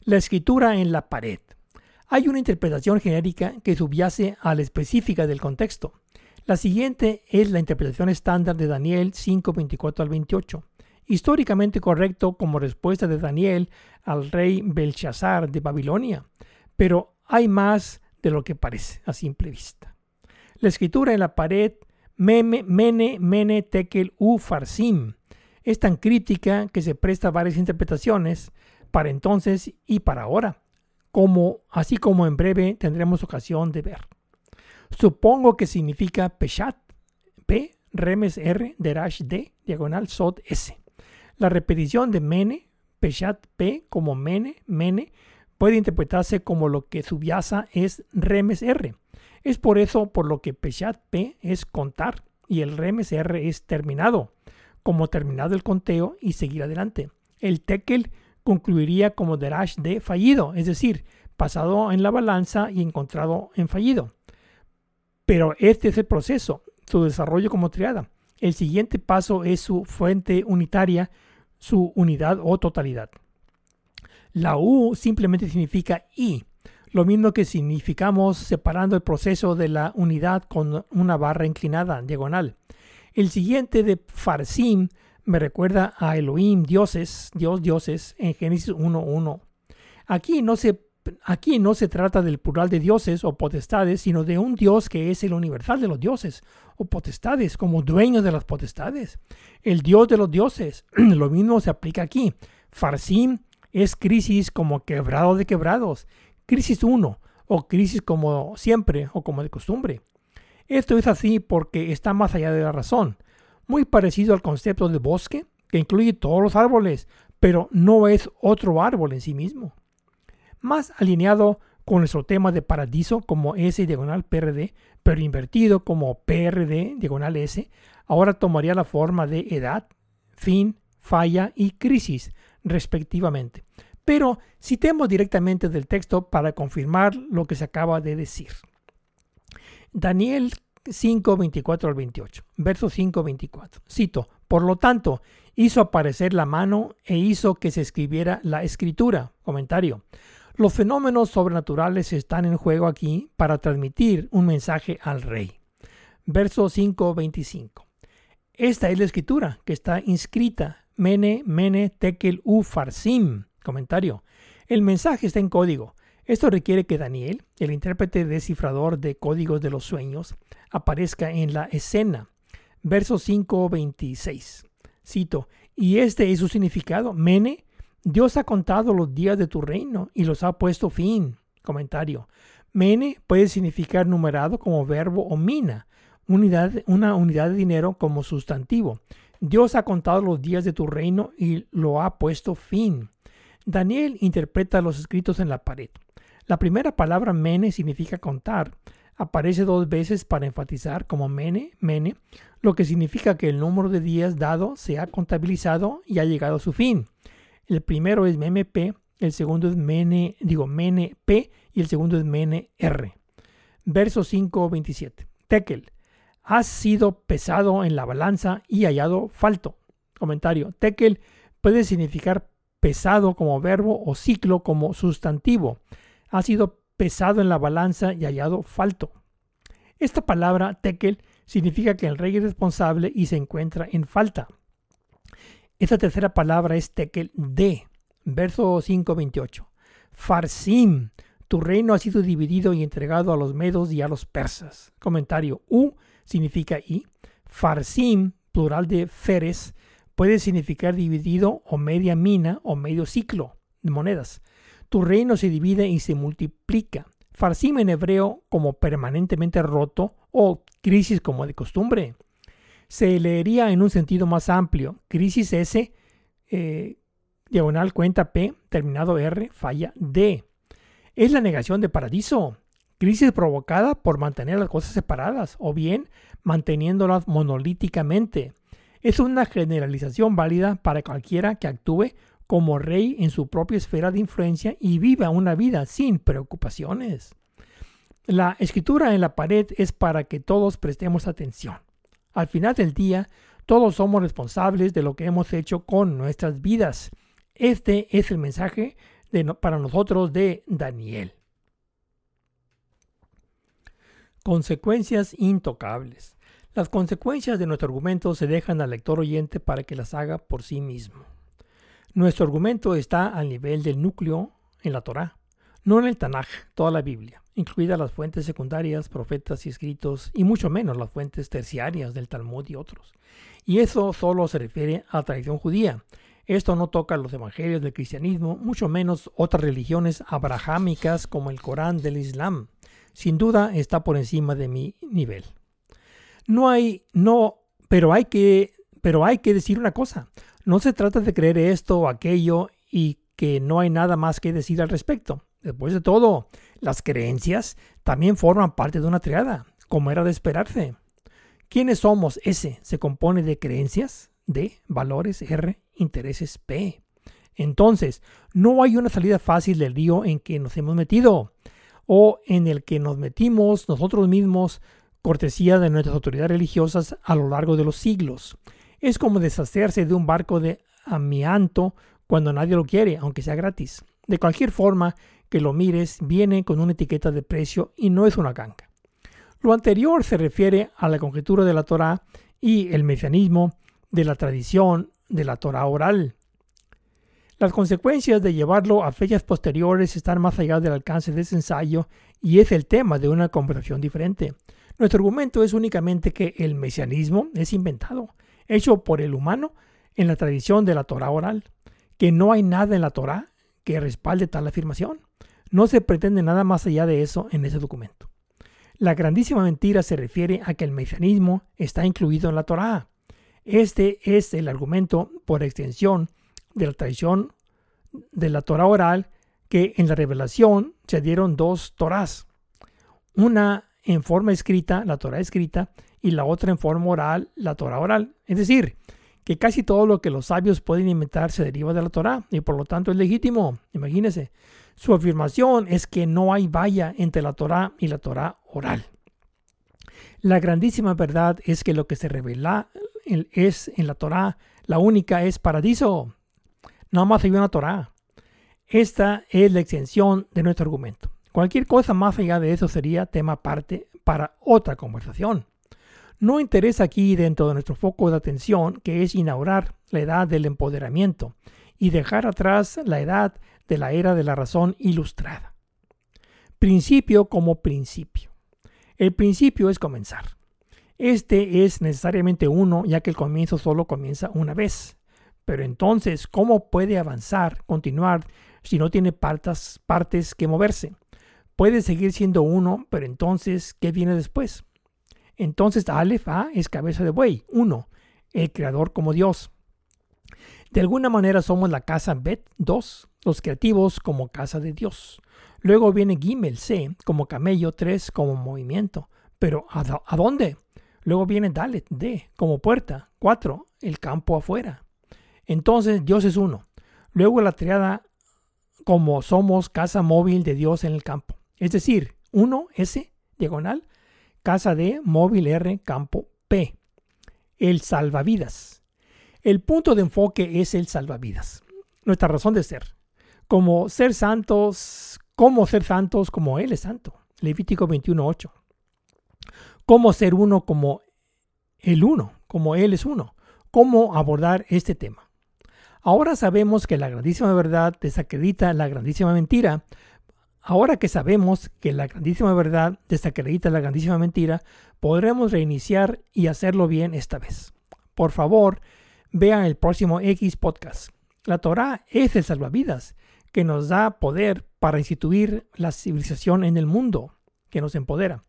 La escritura en la pared. Hay una interpretación genérica que subyace a la específica del contexto. La siguiente es la interpretación estándar de Daniel 5:24 al 28, históricamente correcto como respuesta de Daniel al rey Belshazzar de Babilonia, pero hay más de lo que parece a simple vista. La escritura en la pared Mene, Mene, Tekel, U, Farsim es tan crítica que se presta varias interpretaciones para entonces y para ahora, como, así como en breve tendremos ocasión de ver. Supongo que significa Peshat, P, remes R, derash D, diagonal Sod S. La repetición de Mene, Peshat P como Mene, Mene, puede interpretarse como lo que subyaza es remes R. Es por eso por lo que Peshat P es contar y el remes R es terminado, como terminado el conteo y seguir adelante. El tekel concluiría como derash D fallido, es decir, pasado en la balanza y encontrado en fallido. Pero este es el proceso, su desarrollo como triada. El siguiente paso es su fuente unitaria, su unidad o totalidad. La U simplemente significa I, lo mismo que significamos separando el proceso de la unidad con una barra inclinada, diagonal. El siguiente de Farsim me recuerda a Elohim, dioses, Dios, dioses, en Génesis 1.1. Aquí no se aquí no se trata del plural de dioses o potestades, sino de un Dios que es el universal de los dioses o potestades, como dueño de las potestades. El Dios de los dioses. Lo mismo se aplica aquí. Farsim es crisis como quebrado de quebrados. Crisis 1 o crisis como siempre o como de costumbre. Esto es así porque está más allá de la razón. Muy parecido al concepto de bosque, que incluye todos los árboles, pero no es otro árbol en sí mismo más alineado con nuestro tema de paradiso como S diagonal PRD, pero invertido como PRD diagonal S, ahora tomaría la forma de edad, fin, falla y crisis, respectivamente. Pero citemos directamente del texto para confirmar lo que se acaba de decir. Daniel 5, 24 al 28, verso 5, 24. Cito, por lo tanto, hizo aparecer la mano e hizo que se escribiera la escritura. Comentario. Los fenómenos sobrenaturales están en juego aquí para transmitir un mensaje al rey. Verso 5.25. Esta es la escritura que está inscrita. Mene, mene, tekel, u, farsim. Comentario. El mensaje está en código. Esto requiere que Daniel, el intérprete descifrador de códigos de los sueños, aparezca en la escena. Verso 5.26. Cito. Y este es su significado. Mene Dios ha contado los días de tu reino y los ha puesto fin. Comentario. Mene puede significar numerado como verbo o mina, unidad, una unidad de dinero como sustantivo. Dios ha contado los días de tu reino y lo ha puesto fin. Daniel interpreta los escritos en la pared. La primera palabra mene significa contar. Aparece dos veces para enfatizar como mene, mene, lo que significa que el número de días dado se ha contabilizado y ha llegado a su fin. El primero es MMP, el segundo es mene, digo mene P y el segundo es mene R. Verso 5, 27. Tekel, has sido pesado en la balanza y hallado falto. Comentario. Tekel puede significar pesado como verbo o ciclo como sustantivo. Ha sido pesado en la balanza y hallado falto. Esta palabra tekel significa que el rey es responsable y se encuentra en falta. Esta tercera palabra es tekel de. Verso 5.28. Farsim, tu reino ha sido dividido y entregado a los medos y a los persas. Comentario. U significa y. Farsim, plural de feres, puede significar dividido o media mina o medio ciclo de monedas. Tu reino se divide y se multiplica. Farsim en hebreo como permanentemente roto o crisis como de costumbre. Se leería en un sentido más amplio. Crisis S, eh, diagonal cuenta P, terminado R, falla D. Es la negación de paradiso. Crisis provocada por mantener las cosas separadas o bien manteniéndolas monolíticamente. Es una generalización válida para cualquiera que actúe como rey en su propia esfera de influencia y viva una vida sin preocupaciones. La escritura en la pared es para que todos prestemos atención. Al final del día, todos somos responsables de lo que hemos hecho con nuestras vidas. Este es el mensaje para nosotros de Daniel. Consecuencias intocables. Las consecuencias de nuestro argumento se dejan al lector oyente para que las haga por sí mismo. Nuestro argumento está al nivel del núcleo en la Torá, no en el Tanaj, toda la Biblia, incluidas las fuentes secundarias, profetas y escritos, y mucho menos las fuentes terciarias del Talmud y otros. Y eso solo se refiere a la tradición judía. Esto no toca los evangelios del cristianismo, mucho menos otras religiones abrahámicas como el Corán del Islam sin duda está por encima de mi nivel. No hay, no, pero hay que, pero hay que decir una cosa. No se trata de creer esto o aquello y que no hay nada más que decir al respecto. Después de todo, las creencias también forman parte de una triada, como era de esperarse. ¿Quiénes somos? S se compone de creencias, D, valores, R, intereses, P. Entonces, no hay una salida fácil del río en que nos hemos metido o en el que nos metimos nosotros mismos, cortesía de nuestras autoridades religiosas a lo largo de los siglos. Es como deshacerse de un barco de amianto cuando nadie lo quiere, aunque sea gratis. De cualquier forma que lo mires, viene con una etiqueta de precio y no es una ganga. Lo anterior se refiere a la conjetura de la Torah y el mesianismo de la tradición de la Torah oral. Las consecuencias de llevarlo a fechas posteriores están más allá del alcance de ese ensayo y es el tema de una conversación diferente. Nuestro argumento es únicamente que el mesianismo es inventado, hecho por el humano en la tradición de la Torah oral, que no hay nada en la Torah que respalde tal afirmación. No se pretende nada más allá de eso en ese documento. La grandísima mentira se refiere a que el mesianismo está incluido en la Torah. Este es el argumento por extensión de la tradición de la Torah oral que en la revelación se dieron dos Torahs. Una en forma escrita, la Torah escrita, y la otra en forma oral, la Torah oral. Es decir, que casi todo lo que los sabios pueden inventar se deriva de la Torah y por lo tanto es legítimo. Imagínense. Su afirmación es que no hay valla entre la Torah y la Torah oral. La grandísima verdad es que lo que se revela es en la Torah, la única es paradiso. Nada más hay una Torah. Esta es la extensión de nuestro argumento. Cualquier cosa más allá de eso sería tema aparte para otra conversación. No interesa aquí dentro de nuestro foco de atención que es inaugurar la edad del empoderamiento y dejar atrás la edad de la era de la razón ilustrada. Principio como principio. El principio es comenzar. Este es necesariamente uno ya que el comienzo solo comienza una vez Pero entonces, ¿cómo puede avanzar, continuar, si no tiene partes, partes que moverse? Puede seguir siendo uno, pero entonces, ¿qué viene después? Entonces, Aleph A es cabeza de buey, uno, el creador como Dios. De alguna manera somos la casa Bet 2, los creativos como casa de Dios. Luego viene Gimel C como camello 3 como movimiento. Pero ¿a, dónde? Luego viene Dalet D como puerta 4, el campo afuera. Entonces Dios es uno. Luego la triada como somos casa móvil de Dios en el campo. Es decir, 1 S diagonal, casa D móvil R campo P. El salvavidas. El punto de enfoque es el salvavidas, nuestra razón de ser. Como ser santos, como ser santos como Él es santo. Levítico 21.8. Cómo ser uno como el uno, como Él es uno. Cómo abordar este tema. Ahora sabemos que la grandísima verdad desacredita la grandísima mentira. Ahora que sabemos que la grandísima verdad desacredita la grandísima mentira, podremos reiniciar y hacerlo bien esta vez. Por favor, vean el próximo X podcast. La Torah es el salvavidas que nos da poder para instituir la civilización en el mundo, que nos empodera.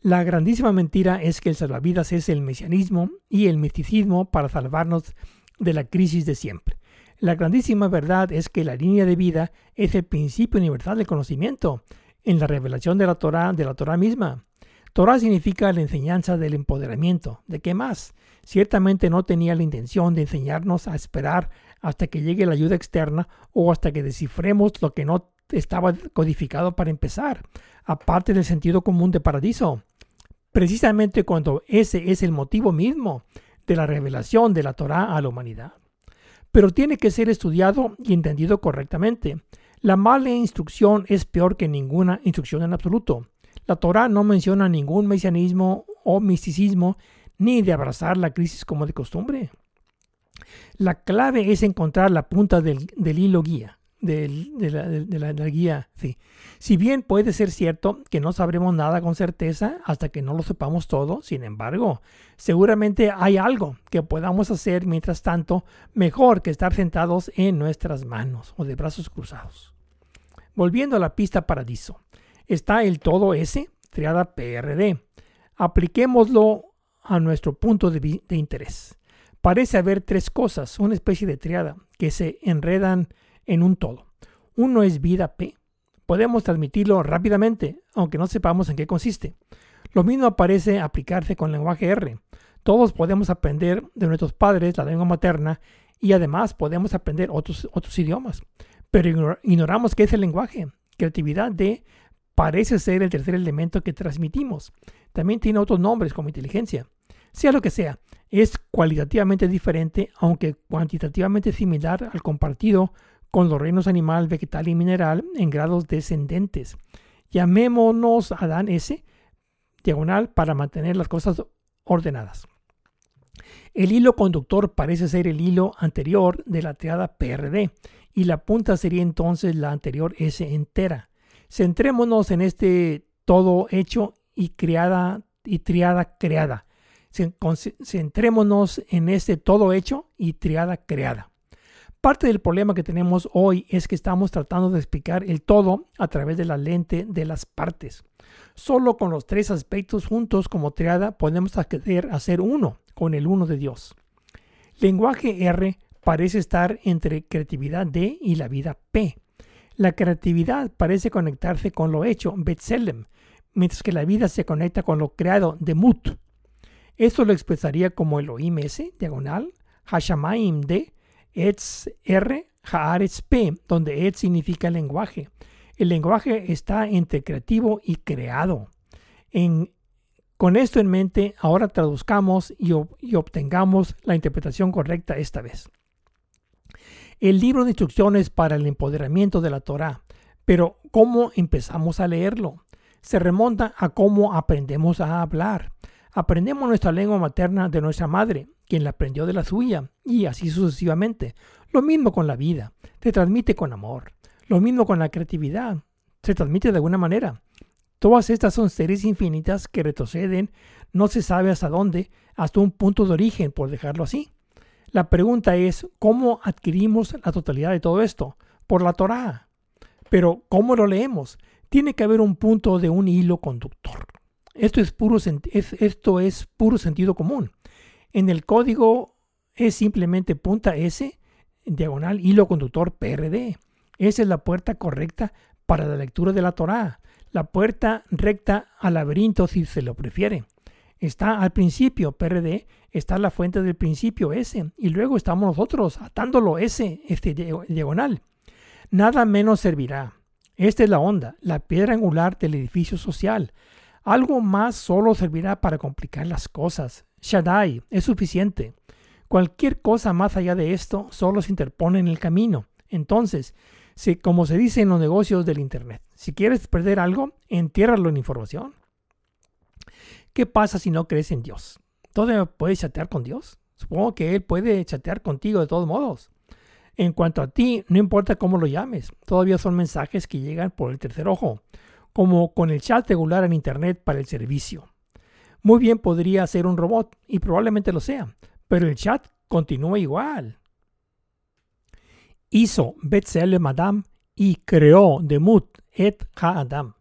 La grandísima mentira es que el salvavidas es el mesianismo y el misticismo para salvarnos de la crisis de siempre. La grandísima verdad es que la línea de vida es el principio universal del conocimiento en la revelación de la Torah, de la Torah misma. Torah significa la enseñanza del empoderamiento. ¿De qué más? Ciertamente no tenía la intención de enseñarnos a esperar hasta que llegue la ayuda externa o hasta que descifremos lo que no estaba codificado para empezar, aparte del sentido común de paradiso. Precisamente cuando ese es el motivo mismo de la revelación de la Torah a la humanidad. Pero tiene que ser estudiado y entendido correctamente. La mala instrucción es peor que ninguna instrucción en absoluto. La Torah no menciona ningún mesianismo o misticismo ni de abrazar la crisis como de costumbre. La clave es encontrar la punta del, hilo guía, de, la, guía. Sí. Si bien puede ser cierto que no sabremos nada con certeza hasta que no lo sepamos todo, sin embargo, seguramente hay algo que podamos hacer mientras tanto mejor que estar sentados en nuestras manos o de brazos cruzados. Volviendo a la pista paradiso está el todo S, triada PRD. Apliquémoslo a nuestro punto de, interés. Parece haber tres cosas, una especie de triada, que se enredan en un todo. Uno es vida P. Podemos transmitirlo rápidamente, aunque no sepamos en qué consiste. Lo mismo parece aplicarse con el lenguaje R. Todos podemos aprender de nuestros padres la lengua materna y además podemos aprender otros, otros idiomas. Pero ignoramos qué es el lenguaje. Creatividad D parece ser el tercer elemento que transmitimos. También tiene otros nombres como inteligencia. Sea lo que sea, es cualitativamente diferente, aunque cuantitativamente similar al compartido con los reinos animal, vegetal y mineral en grados descendentes. Llamémonos Adán S, diagonal, para mantener las cosas ordenadas. El hilo conductor parece ser el hilo anterior de la triada PRD y la punta sería entonces la anterior S entera. Centrémonos en este todo hecho y y triada creada. Centrémonos en este todo hecho y triada creada. Parte del problema que tenemos hoy es que estamos tratando de explicar el todo a través de la lente de las partes. Solo con los tres aspectos juntos como triada podemos acceder a ser uno con el uno de Dios. Lenguaje R parece estar entre creatividad D y la vida P. La creatividad parece conectarse con lo hecho, Betselem, mientras que la vida se conecta con lo creado, Demut. Esto lo expresaría como Elohim S, diagonal, Hashamaim D, Etz R, Haaretz P, donde Etz significa lenguaje. El lenguaje está entre creativo y creado. con esto en mente, ahora traduzcamos y obtengamos la interpretación correcta esta vez el libro de instrucciones para el empoderamiento de la Torah. Pero ¿cómo empezamos a leerlo? Se remonta a cómo aprendemos a hablar. Aprendemos nuestra lengua materna de nuestra madre, quien la aprendió de la suya, y así sucesivamente. Lo mismo con la vida, se transmite con amor. Lo mismo con la creatividad, se transmite de alguna manera. Todas estas son series infinitas que retroceden, no se sabe hasta dónde, hasta un punto de origen, por dejarlo así. La pregunta es, ¿cómo adquirimos la totalidad de todo esto? Por la Torá. Pero, ¿cómo lo leemos? Tiene que haber un punto de un hilo conductor. Esto es puro, esto es puro sentido común. En el código es simplemente punta S, diagonal, hilo conductor PRD. Esa es la puerta correcta para la lectura de la Torá. La puerta recta al laberinto si se lo prefiere. Está al principio, PRD, está la fuente del principio S, y luego estamos nosotros atándolo S, este diagonal. Nada menos servirá. Esta es la onda, la piedra angular del edificio social. Algo más solo servirá para complicar las cosas. Shaddai es suficiente. Cualquier cosa más allá de esto solo se interpone en el camino. Entonces, como se dice en los negocios del Internet, si quieres perder algo, entiérralo en información. ¿Qué pasa si no crees en Dios? ¿Todavía puedes chatear con Dios? Supongo que Él puede chatear contigo de todos modos. En cuanto a ti, no importa cómo lo llames, todavía son mensajes que llegan por el tercer ojo, como con el chat regular en Internet para el servicio. Muy bien podría ser un robot, y probablemente lo sea, pero el chat continúa igual. Hizo Betzelem Adam y creó Demut et Ha-Adam.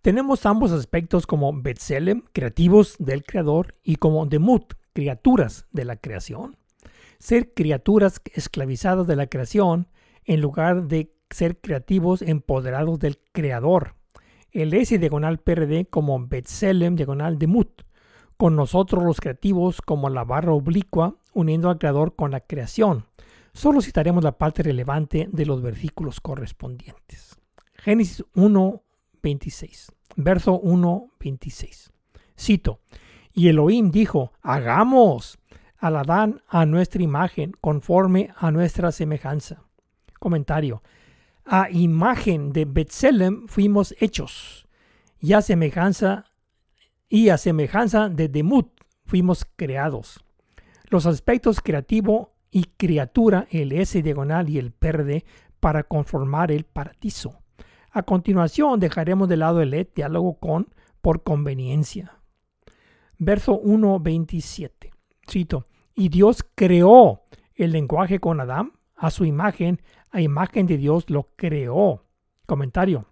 Tenemos ambos aspectos como Betzelem, creativos del creador, y como Demut, criaturas de la creación. Ser criaturas esclavizadas de la creación en lugar de ser creativos empoderados del creador el S diagonal PRD como Betselem diagonal Demut, con nosotros los creativos como la barra oblicua uniendo al creador con la creación. Solo citaremos la parte relevante de los versículos correspondientes. Génesis 1, 26. Verso 1, 26. Cito. Y Elohim dijo, hagamos al Adán a nuestra imagen, conforme a nuestra semejanza. Comentario a imagen de Betselem fuimos hechos, y a semejanza y a semejanza de Demut fuimos creados. Los aspectos creativo y criatura, el S diagonal y el PRD, para conformar el paradiso. A continuación dejaremos de lado el et diálogo con por conveniencia. Verso 1.27. Cito. Y Dios creó el lenguaje con Adán a su imagen, a imagen de Dios lo creó. Comentario.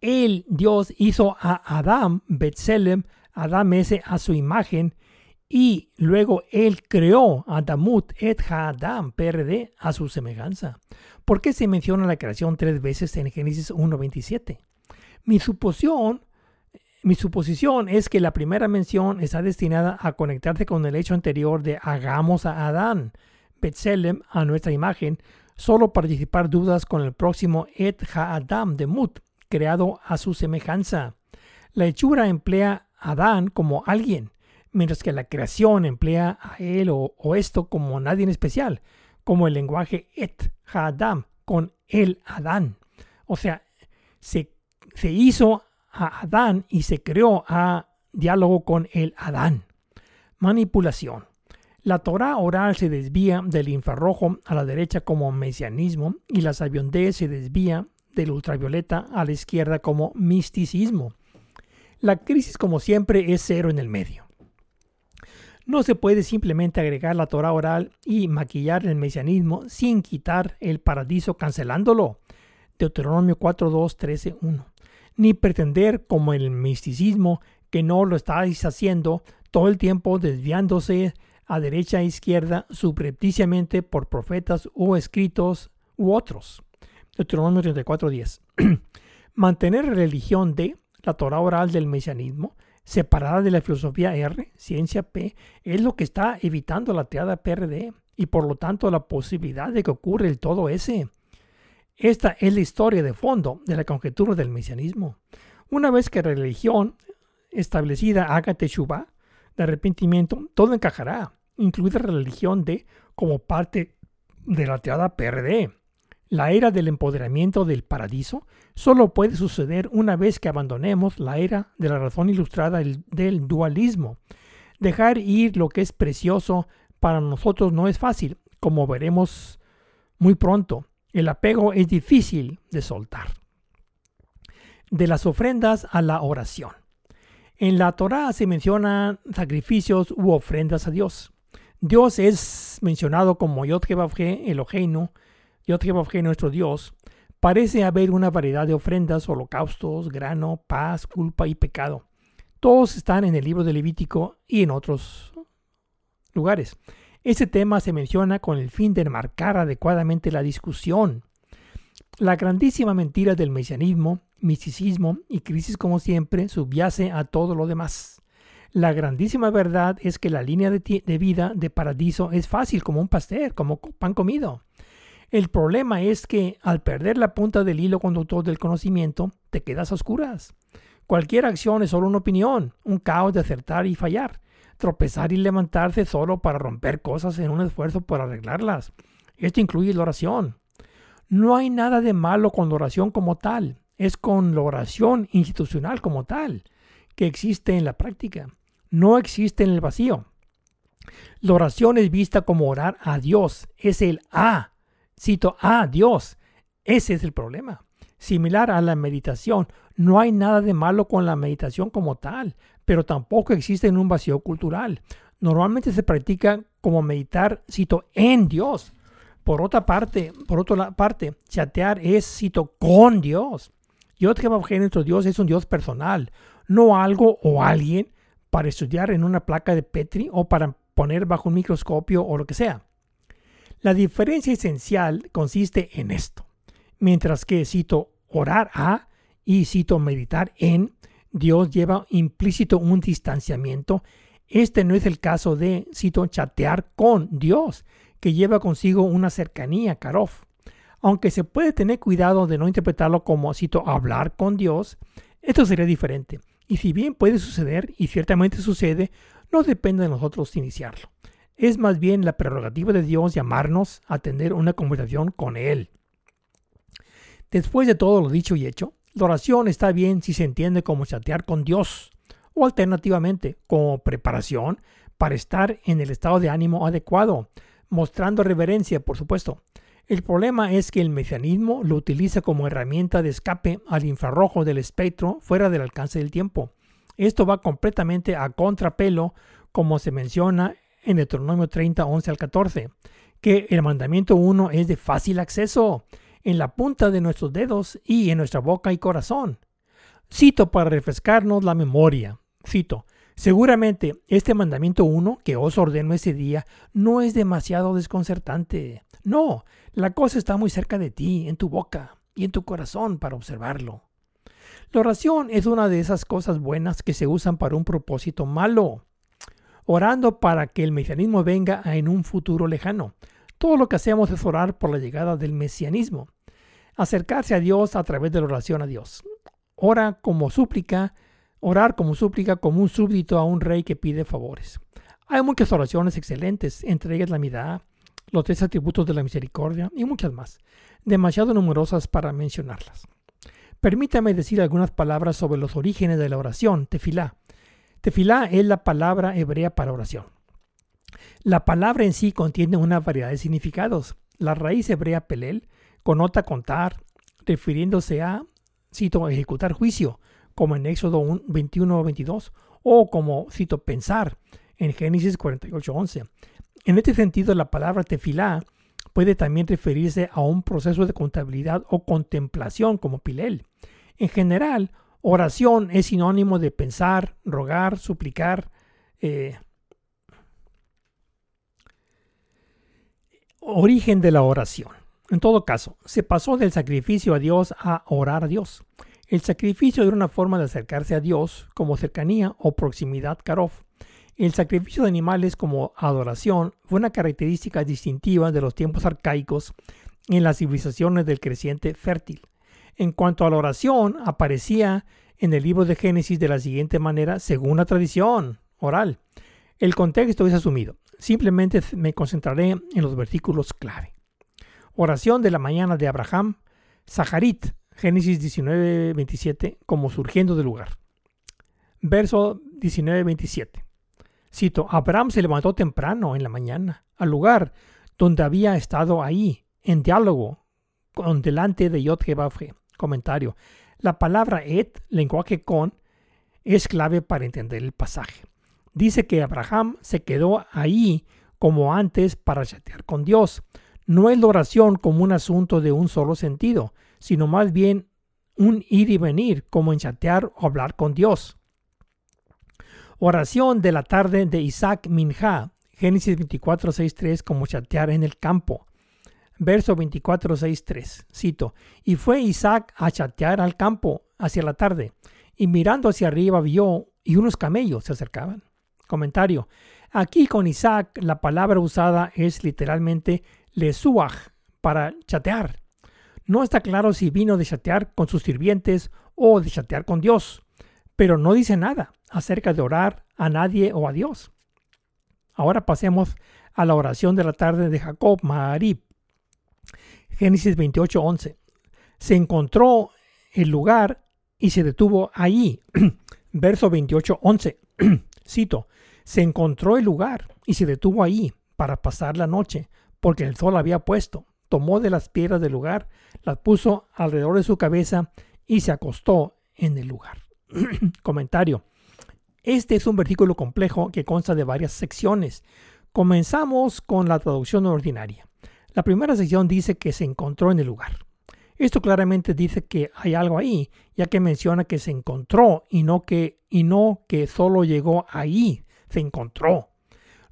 El Dios hizo a Adán, Betselem, Adán ese a su imagen, y luego él creó a Damut et Adam, PRD, a su semejanza. ¿Por qué se menciona la creación tres veces en Génesis 1.27? Mi suposición, mi suposición es que la primera mención está destinada a conectarse con el hecho anterior de hagamos a Adán, Betselem, a nuestra imagen, solo participar dudas con el próximo Et Ha-Adam de Mut, creado a su semejanza. La hechura emplea a Adán como alguien, mientras que la creación emplea a él o, esto como nadie en especial, como el lenguaje Et Ha-Adam con el Adán. O sea, se, se hizo a Adán y se creó a diálogo con el Adán. Manipulación. La Torah oral se desvía del infrarrojo a la derecha como mesianismo y la sabiondez se desvía del ultravioleta a la izquierda como misticismo. La crisis, como siempre, es cero en el medio. No se puede simplemente agregar la Torah oral y maquillar el mesianismo sin quitar el paradiso cancelándolo. Deuteronomio 4.2, 13.1. Ni pretender, como el misticismo, que no lo estáis haciendo todo el tiempo desviándose a derecha e izquierda subrepticiamente por profetas o escritos u otros. Deuteronomio 34.10. Mantener religión de la Torah oral del mesianismo separada de la filosofía R, ciencia P, es lo que está evitando la teada PRD y por lo tanto la posibilidad de que ocurra el todo S. Esta es la historia de fondo de la conjetura del mesianismo. Una vez que la religión establecida haga teshuva, de arrepentimiento, todo encajará incluida la religión de como parte de la teada PRD. La era del empoderamiento del paradiso solo puede suceder una vez que abandonemos la era de la razón ilustrada del dualismo. Dejar ir lo que es precioso para nosotros no es fácil, como veremos muy pronto. El apego es difícil de soltar. De las ofrendas a la oración. En la Torá se mencionan sacrificios u ofrendas a Dios. Dios es mencionado como Yod Eloheinu, Yod nuestro Dios. Parece haber una variedad de ofrendas, holocaustos, grano, paz, culpa y pecado. Todos están en el libro de Levítico y en otros lugares. Este tema se menciona con el fin de enmarcar adecuadamente la discusión. La grandísima mentira del mesianismo, misticismo y crisis como siempre subyace a todo lo demás. La grandísima verdad es que la línea de, vida de paradiso es fácil como un pastel, como pan comido. El problema es que al perder la punta del hilo conductor del conocimiento, te quedas a oscuras. Cualquier acción es solo una opinión, un caos de acertar y fallar, tropezar y levantarse solo para romper cosas en un esfuerzo por arreglarlas. Esto incluye la oración. No hay nada de malo con la oración como tal, es con la oración institucional como tal, que existe en la práctica. No existe en el vacío. La oración es vista como orar a Dios, es el A. Cito a Dios. Ese es el problema. Similar a la meditación, no hay nada de malo con la meditación como tal, pero tampoco existe en un vacío cultural. Normalmente se practica como meditar, cito, en Dios. Por otra parte, por otra parte, chatear es, cito, con Dios. Dios que nuestro Dios es un Dios personal, no algo o alguien para estudiar en una placa de Petri o para poner bajo un microscopio o lo que sea. La diferencia esencial consiste en esto. Mientras que, cito, orar a y cito, meditar en, Dios lleva implícito un distanciamiento. Este no es el caso de, cito, chatear con Dios, que lleva consigo una cercanía, karof. Aunque se puede tener cuidado de no interpretarlo como, cito, hablar con Dios, esto sería diferente. Y si bien puede suceder, y ciertamente sucede, no depende de nosotros iniciarlo. Es más bien la prerrogativa de Dios llamarnos a tener una conversación con Él. Después de todo lo dicho y hecho, la oración está bien si se entiende como chatear con Dios, o alternativamente como preparación para estar en el estado de ánimo adecuado, mostrando reverencia, por supuesto. El problema es que el mecanismo lo utiliza como herramienta de escape al infrarrojo del espectro fuera del alcance del tiempo. Esto va completamente a contrapelo, como se menciona en Deuteronomio 30, 11 al 14, que el mandamiento 1 es de fácil acceso, en la punta de nuestros dedos y en nuestra boca y corazón. Cito para refrescarnos la memoria. Cito, Seguramente este mandamiento 1 que os ordeno ese día no es demasiado desconcertante. No, la cosa está muy cerca de ti, en tu boca y en tu corazón para observarlo. La oración es una de esas cosas buenas que se usan para un propósito malo, orando para que el mesianismo venga en un futuro lejano. Todo lo que hacemos es orar por la llegada del mesianismo, acercarse a Dios a través de la oración a Dios. Ora como súplica Orar como súplica como un súbdito a un rey que pide favores. Hay muchas oraciones excelentes, entre ellas la mitad, los tres atributos de la misericordia y muchas más, demasiado numerosas para mencionarlas. Permítame decir algunas palabras sobre los orígenes de la oración, tefilá. Tefilá es la palabra hebrea para oración. La palabra en sí contiene una variedad de significados. La raíz hebrea pelel conota contar, refiriéndose a, cito, ejecutar juicio, como en Éxodo 21 22, o como, cito, pensar en Génesis 48 11. En este sentido, la palabra tefilá puede también referirse a un proceso de contabilidad o contemplación como pilel. En general, oración es sinónimo de pensar, rogar, suplicar. Eh, origen de la oración. En todo caso, se pasó del sacrificio a Dios a orar a Dios. El sacrificio era una forma de acercarse a Dios como cercanía o proximidad karof. El sacrificio de animales como adoración fue una característica distintiva de los tiempos arcaicos en las civilizaciones del creciente fértil. En cuanto a la oración, aparecía en el libro de Génesis de la siguiente manera según la tradición oral. El contexto es asumido. Simplemente me concentraré en los versículos clave. Oración de la mañana de Abraham, Saharit, Génesis 19, 27, como surgiendo del lugar. Verso 19, 27. Cito, Abraham se levantó temprano en la mañana, al lugar donde había estado ahí, en diálogo, con delante de Yod Comentario. La palabra et, lenguaje con, es clave para entender el pasaje. Dice que Abraham se quedó ahí como antes para chatear con Dios. No es la oración como un asunto de un solo sentido, sino más bien un ir y venir, como en chatear o hablar con Dios. Oración de la tarde de Isaac Minja, Génesis 24, 3, como chatear en el campo. Verso 24, 3, cito, y fue Isaac a chatear al campo hacia la tarde, y mirando hacia arriba vio y unos camellos se acercaban. Comentario. Aquí con Isaac la palabra usada es literalmente lesuaj, para chatear. No está claro si vino de chatear con sus sirvientes o de chatear con Dios, pero no dice nada acerca de orar a nadie o a Dios. Ahora pasemos a la oración de la tarde de Jacob Maharib. Génesis 28:11. Se encontró el lugar y se detuvo allí. Verso 28:11. Cito, se encontró el lugar y se detuvo allí para pasar la noche, porque el sol había puesto. Tomó de las piedras del lugar, las puso alrededor de su cabeza y se acostó en el lugar. Comentario. Este es un versículo complejo que consta de varias secciones. Comenzamos con la traducción ordinaria. La primera sección dice que se encontró en el lugar. Esto claramente dice que hay algo ahí, ya que menciona que se encontró y no que, y no que solo llegó ahí, se encontró.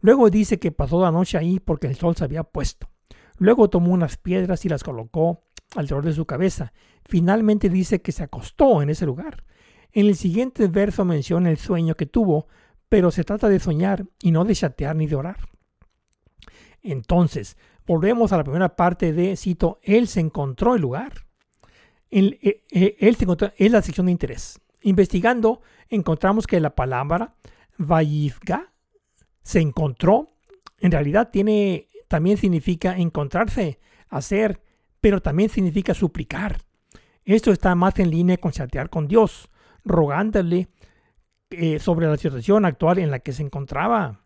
Luego dice que pasó la noche ahí porque el sol se había puesto. Luego tomó unas piedras y las colocó alrededor de su cabeza. Finalmente dice que se acostó en ese lugar. En el siguiente verso menciona el sueño que tuvo, pero se trata de soñar y no de chatear ni de orar. Entonces, volvemos a la primera parte de, cito, él se encontró el lugar. Él, eh, eh, él se encontró, es la sección de interés. Investigando, encontramos que la palabra Vayivga se encontró, en realidad tiene, también significa encontrarse, hacer, pero también significa suplicar. Esto está más en línea con chatear con Dios, rogándole eh, sobre la situación actual en la que se encontraba.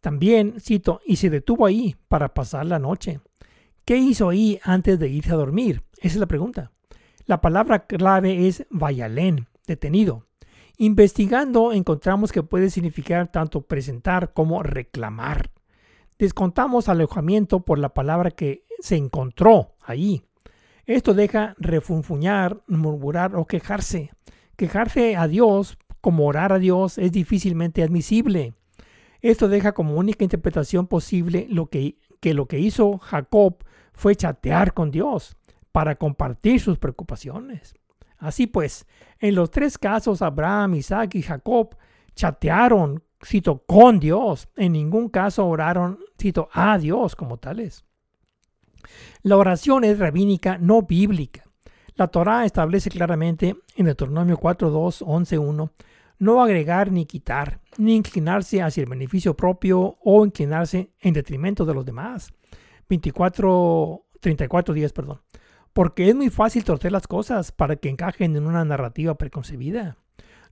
También, cito, y se detuvo ahí para pasar la noche. ¿Qué hizo ahí antes de irse a dormir? Esa es la pregunta. La palabra clave es vayalén, detenido. Investigando encontramos que puede significar tanto presentar como reclamar. Descontamos alojamiento por la palabra que se encontró ahí. Esto deja refunfuñar, murmurar o quejarse. Quejarse a Dios como orar a Dios es difícilmente admisible. Esto deja como única interpretación posible lo que, que lo que hizo Jacob fue chatear con Dios para compartir sus preocupaciones. Así pues, en los tres casos, Abraham, Isaac y Jacob chatearon, cito, con Dios. En ningún caso oraron, cito, a Dios como tales. La oración es rabínica, no bíblica. La Torah establece claramente en Deuteronomio 4, 2, 11, 1 no agregar ni quitar, ni inclinarse hacia el beneficio propio o inclinarse en detrimento de los demás. 24, 34 días, perdón. Porque es muy fácil torcer las cosas para que encajen en una narrativa preconcebida.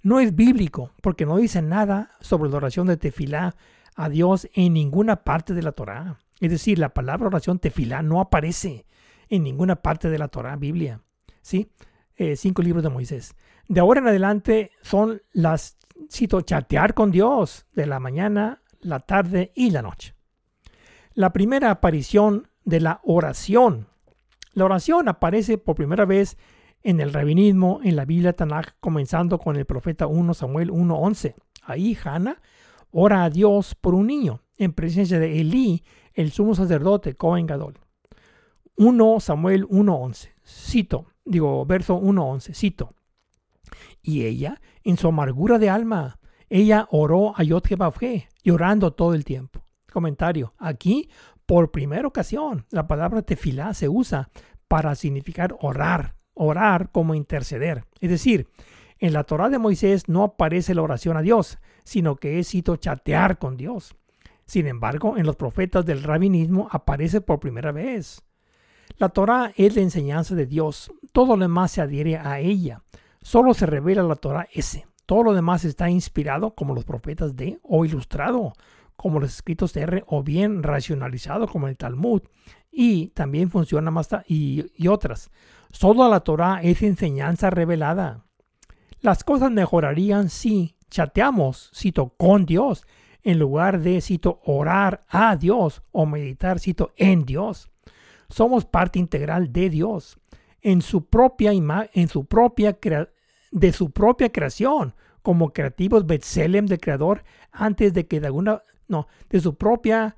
No es bíblico, porque no dice nada sobre la oración de tefilá a Dios en ninguna parte de la Torá. Es decir, la palabra oración tefilá no aparece en ninguna parte de la Torá, Biblia. ¿Sí? Eh, cinco libros de Moisés. De ahora en adelante son las, cito, chatear con Dios de la mañana, la tarde y la noche. La primera aparición de la oración. La oración aparece por primera vez en el rabinismo en la Biblia Tanakh, comenzando con el profeta 1 Samuel 1.11. Ahí Hannah ora a Dios por un niño, en presencia de Elí, el sumo sacerdote Cohen Gadol. 1 Samuel 1.11. Cito, digo, verso 1.11, cito. Y ella, en su amargura de alma, ella oró a Yod llorando todo el tiempo. Comentario. Aquí, por primera ocasión, la palabra tefilá se usa para significar orar, orar como interceder. Es decir, en la Torah de Moisés no aparece la oración a Dios, sino que es cito chatear con Dios. Sin embargo, en los profetas del rabinismo aparece por primera vez. La Torah es la enseñanza de Dios, todo lo demás se adhiere a ella. Solo se revela la Torah ese. Todo lo demás está inspirado como los profetas de o ilustrado como los escritos de R o bien racionalizado como el Talmud y también funciona más y, otras. Solo la Torah es enseñanza revelada. Las cosas mejorarían si chateamos, cito, con Dios en lugar de, cito, orar a Dios o meditar, cito, en Dios. Somos parte integral de Dios, en su propia en su propia de su propia creación, como creativos Betselem del Creador, antes de que de alguna, no, de su propia,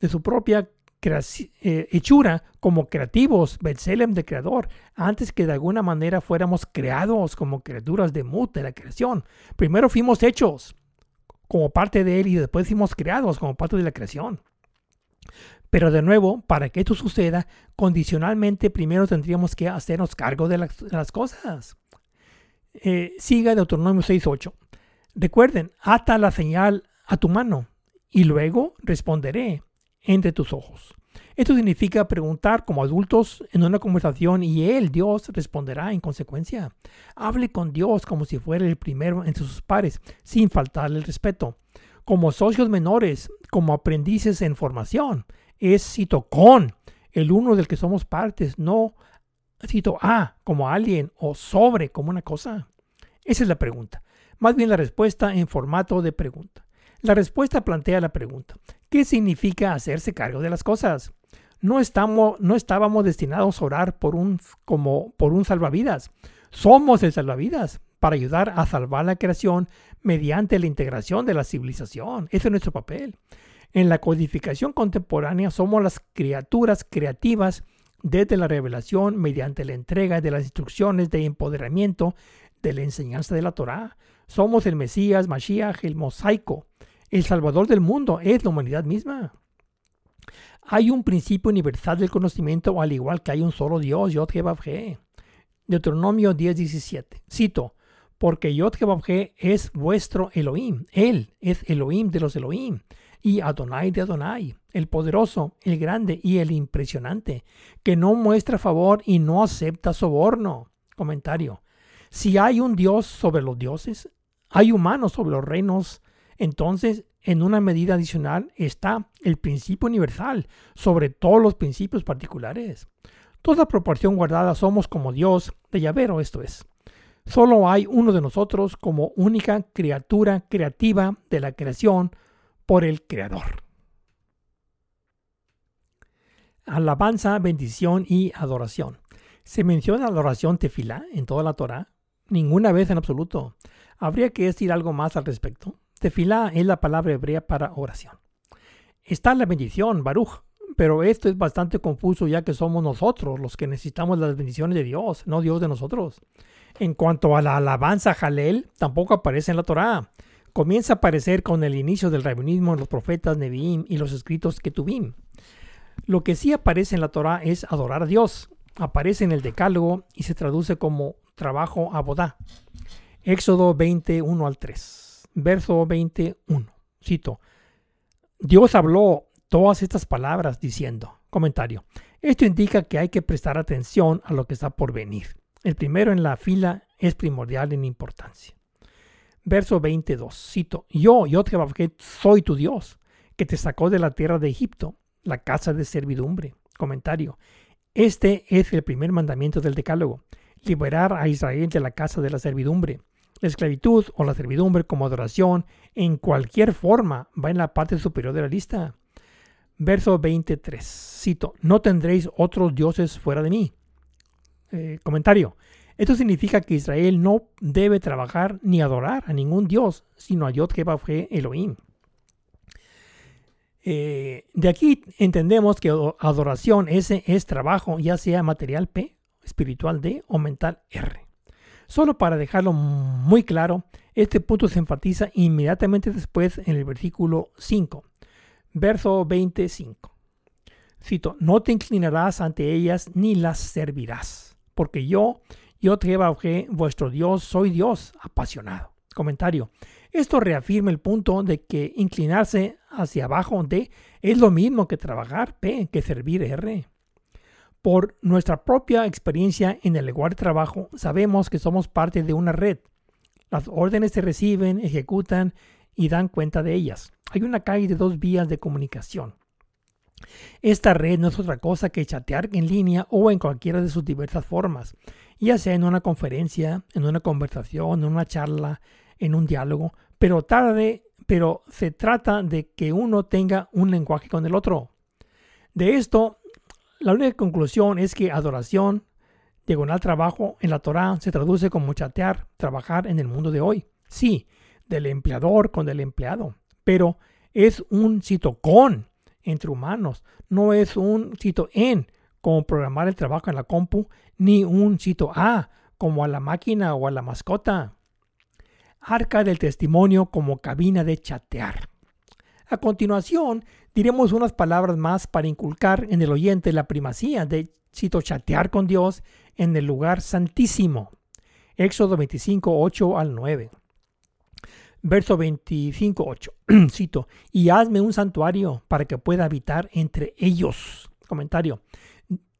de su propia eh, hechura como creativos, Betselem del Creador, antes que de alguna manera fuéramos creados como criaturas de Mut de la creación. Primero fuimos hechos como parte de Él y después fuimos creados como parte de la creación. Pero de nuevo, para que esto suceda, condicionalmente primero tendríamos que hacernos cargo de las, cosas. Eh, siga Deuteronomio 6.8. Recuerden, ata la señal a tu mano y luego responderé entre tus ojos. Esto significa preguntar como adultos en una conversación y Él, Dios, responderá en consecuencia. Hable con Dios como si fuera el primero entre sus pares, sin faltarle el respeto. Como socios menores, como aprendices en formación, es cito con el uno del que somos partes, no cito a como alguien o sobre como una cosa. Esa es la pregunta. Más bien la respuesta en formato de pregunta. La respuesta plantea la pregunta. ¿Qué significa hacerse cargo de las cosas? No, estamos, no estábamos destinados a orar por un, como por un salvavidas. Somos el salvavidas para ayudar a salvar la creación mediante la integración de la civilización. Ese es nuestro papel. En la codificación contemporánea somos las criaturas creativas desde la revelación mediante la entrega de las instrucciones de empoderamiento de la enseñanza de la Torá. Somos el Mesías, Mashiach, el mosaico el Salvador del mundo es la humanidad misma. Hay un principio universal del conocimiento, al igual que hay un solo Dios, Yod He Deuteronomio 10:17. Cito, porque Yod es vuestro Elohim. Él es Elohim de los Elohim. Y Adonai de Adonai, el poderoso, el grande y el impresionante, que no muestra favor y no acepta soborno. Comentario. Si hay un Dios sobre los dioses, hay humanos sobre los reinos entonces, en una medida adicional está el principio universal sobre todos los principios particulares. Toda proporción guardada somos como Dios de llavero, esto es. Solo hay uno de nosotros como única criatura creativa de la creación por el Creador. Alabanza, bendición y adoración. ¿Se menciona adoración tefilá en toda la Torah? Ninguna vez en absoluto. ¿Habría que decir algo más al respecto? Tefilá es la palabra hebrea para oración. Está la bendición, Baruch, pero esto es bastante confuso ya que somos nosotros los que necesitamos las bendiciones de Dios, no Dios de nosotros. En cuanto a la alabanza Jalel, tampoco aparece en la Torá. Comienza a aparecer con el inicio del rabinismo en los profetas Nevi'im y los escritos que tuvim. Lo que sí aparece en la Torá es adorar a Dios. Aparece en el Decálogo y se traduce como trabajo abodá. Éxodo 21 al 3 verso 21. Cito. Dios habló todas estas palabras diciendo, comentario, esto indica que hay que prestar atención a lo que está por venir. El primero en la fila es primordial en importancia. Verso 22, cito, yo, yo te soy tu Dios, que te sacó de la tierra de Egipto, la casa de servidumbre. Comentario, este es el primer mandamiento del decálogo, liberar a Israel de la casa de la servidumbre la esclavitud o la servidumbre como adoración en cualquier forma va en la parte superior de la lista. Verso 23. Cito, no tendréis otros dioses fuera de mí. Eh, comentario. Esto significa que Israel no debe trabajar ni adorar a ningún dios, sino a Yod fue Elohim. Eh, de aquí entendemos que adoración ese es trabajo, ya sea material P, espiritual D o mental R. Solo para dejarlo muy claro, este punto se enfatiza inmediatamente después en el versículo 5, verso 25. Cito, no te inclinarás ante ellas ni las servirás, porque yo, yo te vuestro Dios, soy Dios apasionado. Comentario. Esto reafirma el punto de que inclinarse hacia abajo D es lo mismo que trabajar P, que servir R. Por nuestra propia experiencia en el lugar de trabajo, sabemos que somos parte de una red. Las órdenes se reciben, ejecutan y dan cuenta de ellas. Hay una calle de dos vías de comunicación. Esta red no es otra cosa que chatear en línea o en cualquiera de sus diversas formas, ya sea en una conferencia, en una conversación, en una charla, en un diálogo, pero tarde, pero se trata de que uno tenga un lenguaje con el otro. De esto, la única conclusión es que adoración, diagonal trabajo en la Torah se traduce como chatear, trabajar en el mundo de hoy. Sí, del empleador con el empleado, pero es un cito con entre humanos, no es un cito en como programar el trabajo en la compu, ni un cito a como a la máquina o a la mascota. Arca del testimonio como cabina de chatear. A continuación, diremos unas palabras más para inculcar en el oyente la primacía de, cito, chatear con Dios en el lugar santísimo. Éxodo 25, 8 al 9. Verso 25, 8. Cito, y hazme un santuario para que pueda habitar entre ellos. Comentario.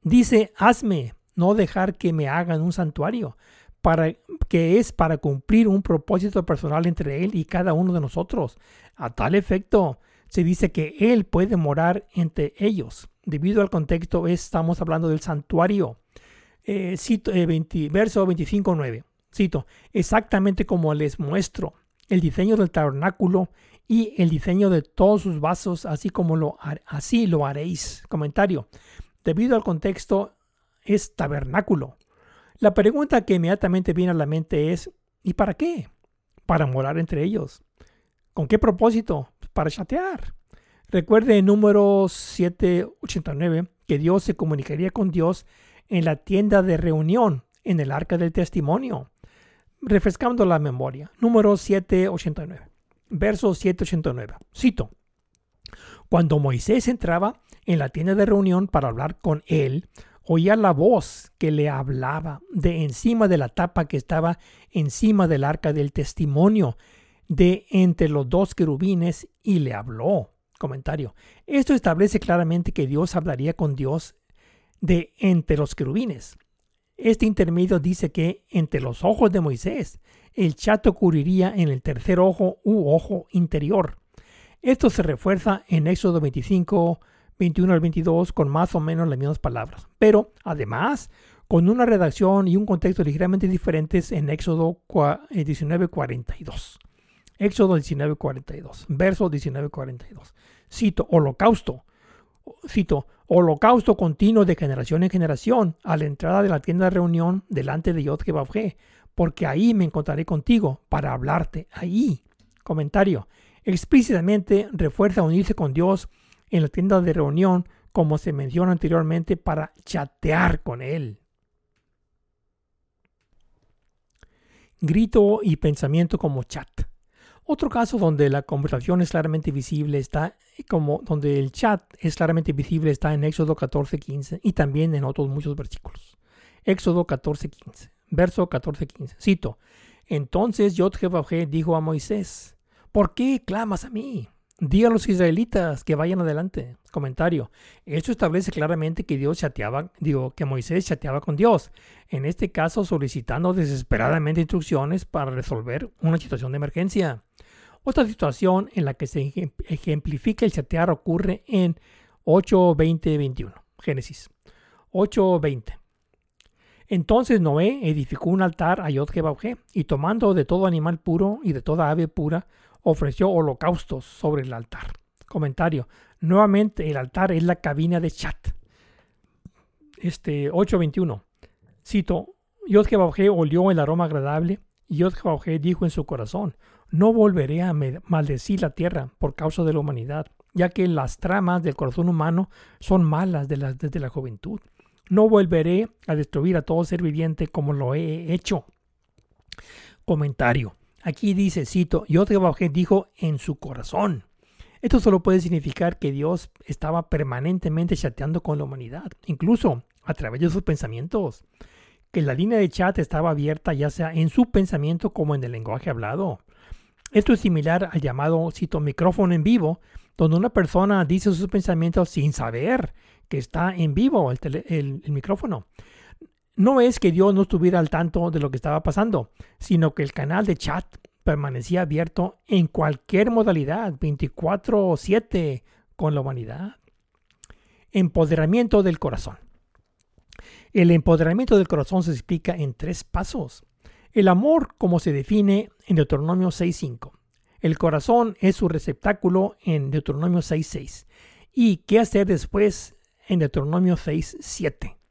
Dice, hazme, no dejar que me hagan un santuario, para, que es para cumplir un propósito personal entre Él y cada uno de nosotros. A tal efecto, se dice que Él puede morar entre ellos. Debido al contexto, estamos hablando del santuario. Eh, eh, verso 25, 9. Cito, exactamente como les muestro el diseño del tabernáculo y el diseño de todos sus vasos, así como lo, así lo haréis. Comentario. Debido al contexto, es tabernáculo. La pregunta que inmediatamente viene a la mente es, ¿y para qué? Para morar entre ellos. ¿Con qué propósito? Para chatear. Recuerde en número 789 que Dios se comunicaría con Dios en la tienda de reunión en el arca del testimonio refrescando la memoria, número 789, verso 789. Cito. Cuando Moisés entraba en la tienda de reunión para hablar con él, oía la voz que le hablaba de encima de la tapa que estaba encima del arca del testimonio de entre los dos querubines y le habló. Comentario. Esto establece claramente que Dios hablaría con Dios de entre los querubines. Este intermedio dice que entre los ojos de Moisés el chat ocurriría en el tercer ojo u ojo interior. Esto se refuerza en Éxodo 25, 21 al 22 con más o menos las mismas palabras, pero además con una redacción y un contexto ligeramente diferentes en Éxodo 19, 42. Éxodo 19, 42, verso 19, 42. Cito, holocausto cito, holocausto continuo de generación en generación a la entrada de la tienda de reunión delante de Yod porque ahí me encontraré contigo para hablarte ahí. Comentario. Explícitamente refuerza unirse con Dios en la tienda de reunión como se menciona anteriormente para chatear con Él. Grito y pensamiento como chat. Otro caso donde la conversación es claramente visible está como donde el chat es claramente visible está en Éxodo 14:15 y también en otros muchos versículos. Éxodo 14:15, verso 14:15. Cito: Entonces Yod dijo a Moisés: ¿Por qué clamas a mí? Diga a los israelitas que vayan adelante. Comentario. Esto establece claramente que Dios chateaba, digo, que Moisés chateaba con Dios. En este caso, solicitando desesperadamente instrucciones para resolver una situación de emergencia. Otra situación en la que se ejemplifica el chatear ocurre en 8.20.21. Génesis 8.20. Entonces Noé edificó un altar a Yod y tomando de todo animal puro y de toda ave pura, ofreció holocaustos sobre el altar. Comentario. Nuevamente el altar es la cabina de chat. Este 8.21. Cito. Yod olió el aroma agradable y Yod dijo en su corazón, no volveré a maldecir la tierra por causa de la humanidad, ya que las tramas del corazón humano son malas desde la juventud. No volveré a destruir a todo ser viviente como lo he hecho. Comentario. Aquí dice, cito, Yod dijo en su corazón. Esto solo puede significar que Dios estaba permanentemente chateando con la humanidad, incluso a través de sus pensamientos. Que la línea de chat estaba abierta ya sea en su pensamiento como en el lenguaje hablado. Esto es similar al llamado, cito, micrófono en vivo, donde una persona dice sus pensamientos sin saber que está en vivo el micrófono no es que Dios no estuviera al tanto de lo que estaba pasando, sino que el canal de chat permanecía abierto en cualquier modalidad, 24/7 con la humanidad. Empoderamiento del corazón. El empoderamiento del corazón se explica en tres pasos. El amor, como se define en Deuteronomio 6.5. El corazón es su receptáculo en Deuteronomio 6.6. ¿Y qué hacer después en Deuteronomio 6.7?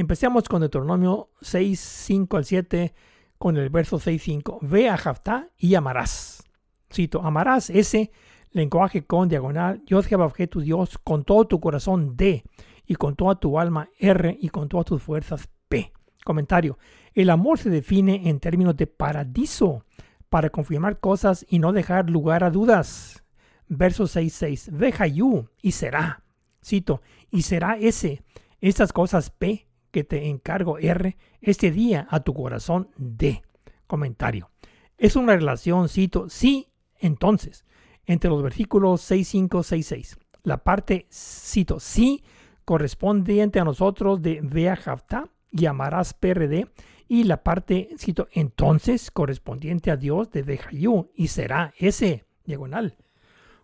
Empecemos con Deuteronomio 6.5 al 7 con el verso 6.5. Ve a Jaftá y amarás. Cito, amarás ese lenguaje con diagonal, yo Jehová tu Dios, con todo tu corazón D, y con toda tu alma R, y con todas tus fuerzas P. Comentario. El amor se define en términos de paradiso, para confirmar cosas y no dejar lugar a dudas. Verso 6.6. Ve Hayú y será. Cito, y será ese, estas cosas P que te encargo R, este día a tu corazón D. Comentario. Es una relación, cito, sí, entonces, entre los versículos 6, 5, 6, 6. La parte, cito, sí, correspondiente a nosotros de Vea y amarás PRD. Y la parte, cito, entonces, correspondiente a Dios de Vejayú y será ese, diagonal.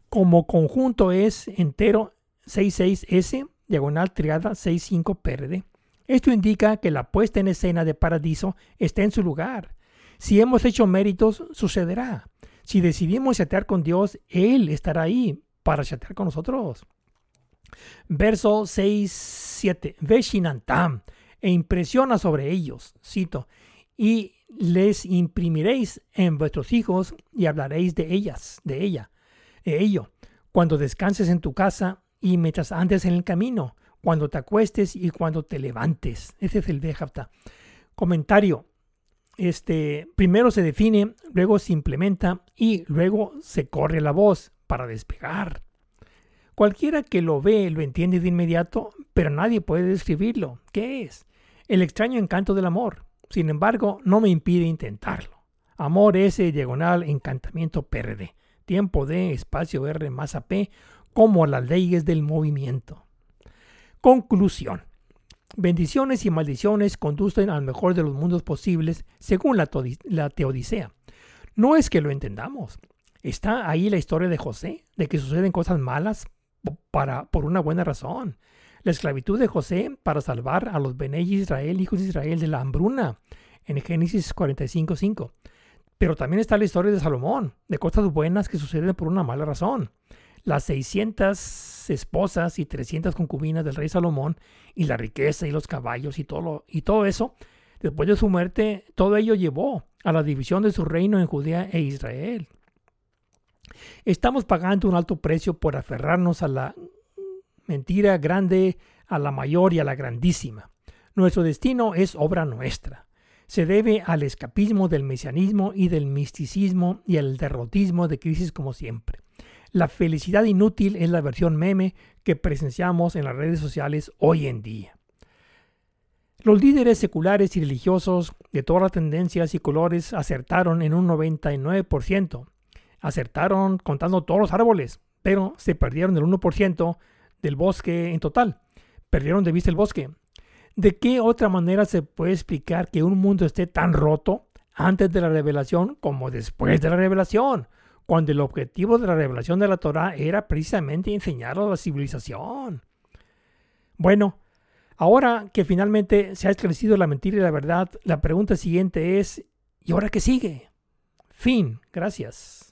Como conjunto es entero 66S, diagonal triada 65 PRD. Esto indica que la puesta en escena de Paradiso está en su lugar. Si hemos hecho méritos, sucederá. Si decidimos chatear con Dios, Él estará ahí para chatear con nosotros. Verso 6, 7. Ve Shinantam e impresiona sobre ellos, cito, y les imprimiréis en vuestros hijos y hablaréis de ellas, de ella, de ello, cuando descanses en tu casa y mientras andes en el camino, cuando te acuestes y cuando te levantes. Ese es el Vejapta. Comentario este, primero se define, luego se implementa y luego se corre la voz para despegar. Cualquiera que lo ve lo entiende de inmediato, pero nadie puede describirlo. ¿Qué es? El extraño encanto del amor. Sin embargo, no me impide intentarlo. Amor S, diagonal, encantamiento PRD. Tiempo de espacio R más AP, como las leyes del movimiento. Conclusión. Bendiciones y maldiciones conducen al mejor de los mundos posibles según la, teodicea. No es que lo entendamos. Está ahí la historia de José, de que suceden cosas malas para, por una buena razón. La esclavitud de José para salvar a los Bene Israel, hijos de Israel, de la hambruna, en Génesis 45.5. Pero también está la historia de Salomón, de cosas buenas que suceden por una mala razón las 600 esposas y 300 concubinas del rey Salomón y la riqueza y los caballos y todo, y todo eso, después de su muerte, todo ello llevó a la división de su reino en Judea e Israel. Estamos pagando un alto precio por aferrarnos a la mentira grande, a la mayor y a la grandísima. Nuestro destino es obra nuestra. Se debe al escapismo del mesianismo y del misticismo y al derrotismo de crisis como siempre. La felicidad inútil es la versión meme que presenciamos en las redes sociales hoy en día. Los líderes seculares y religiosos de todas las tendencias y colores acertaron en un 99%. Acertaron contando todos los árboles, pero se perdieron el 1% del bosque en total. Perdieron de vista el bosque. ¿De qué otra manera se puede explicar que un mundo esté tan roto antes de la revelación como después de la revelación? Cuando el objetivo de la revelación de la Torah era precisamente enseñar a la civilización. Bueno, ahora que finalmente se ha esclarecido la mentira y la verdad, la pregunta siguiente es, ¿y ahora qué sigue? Fin, gracias.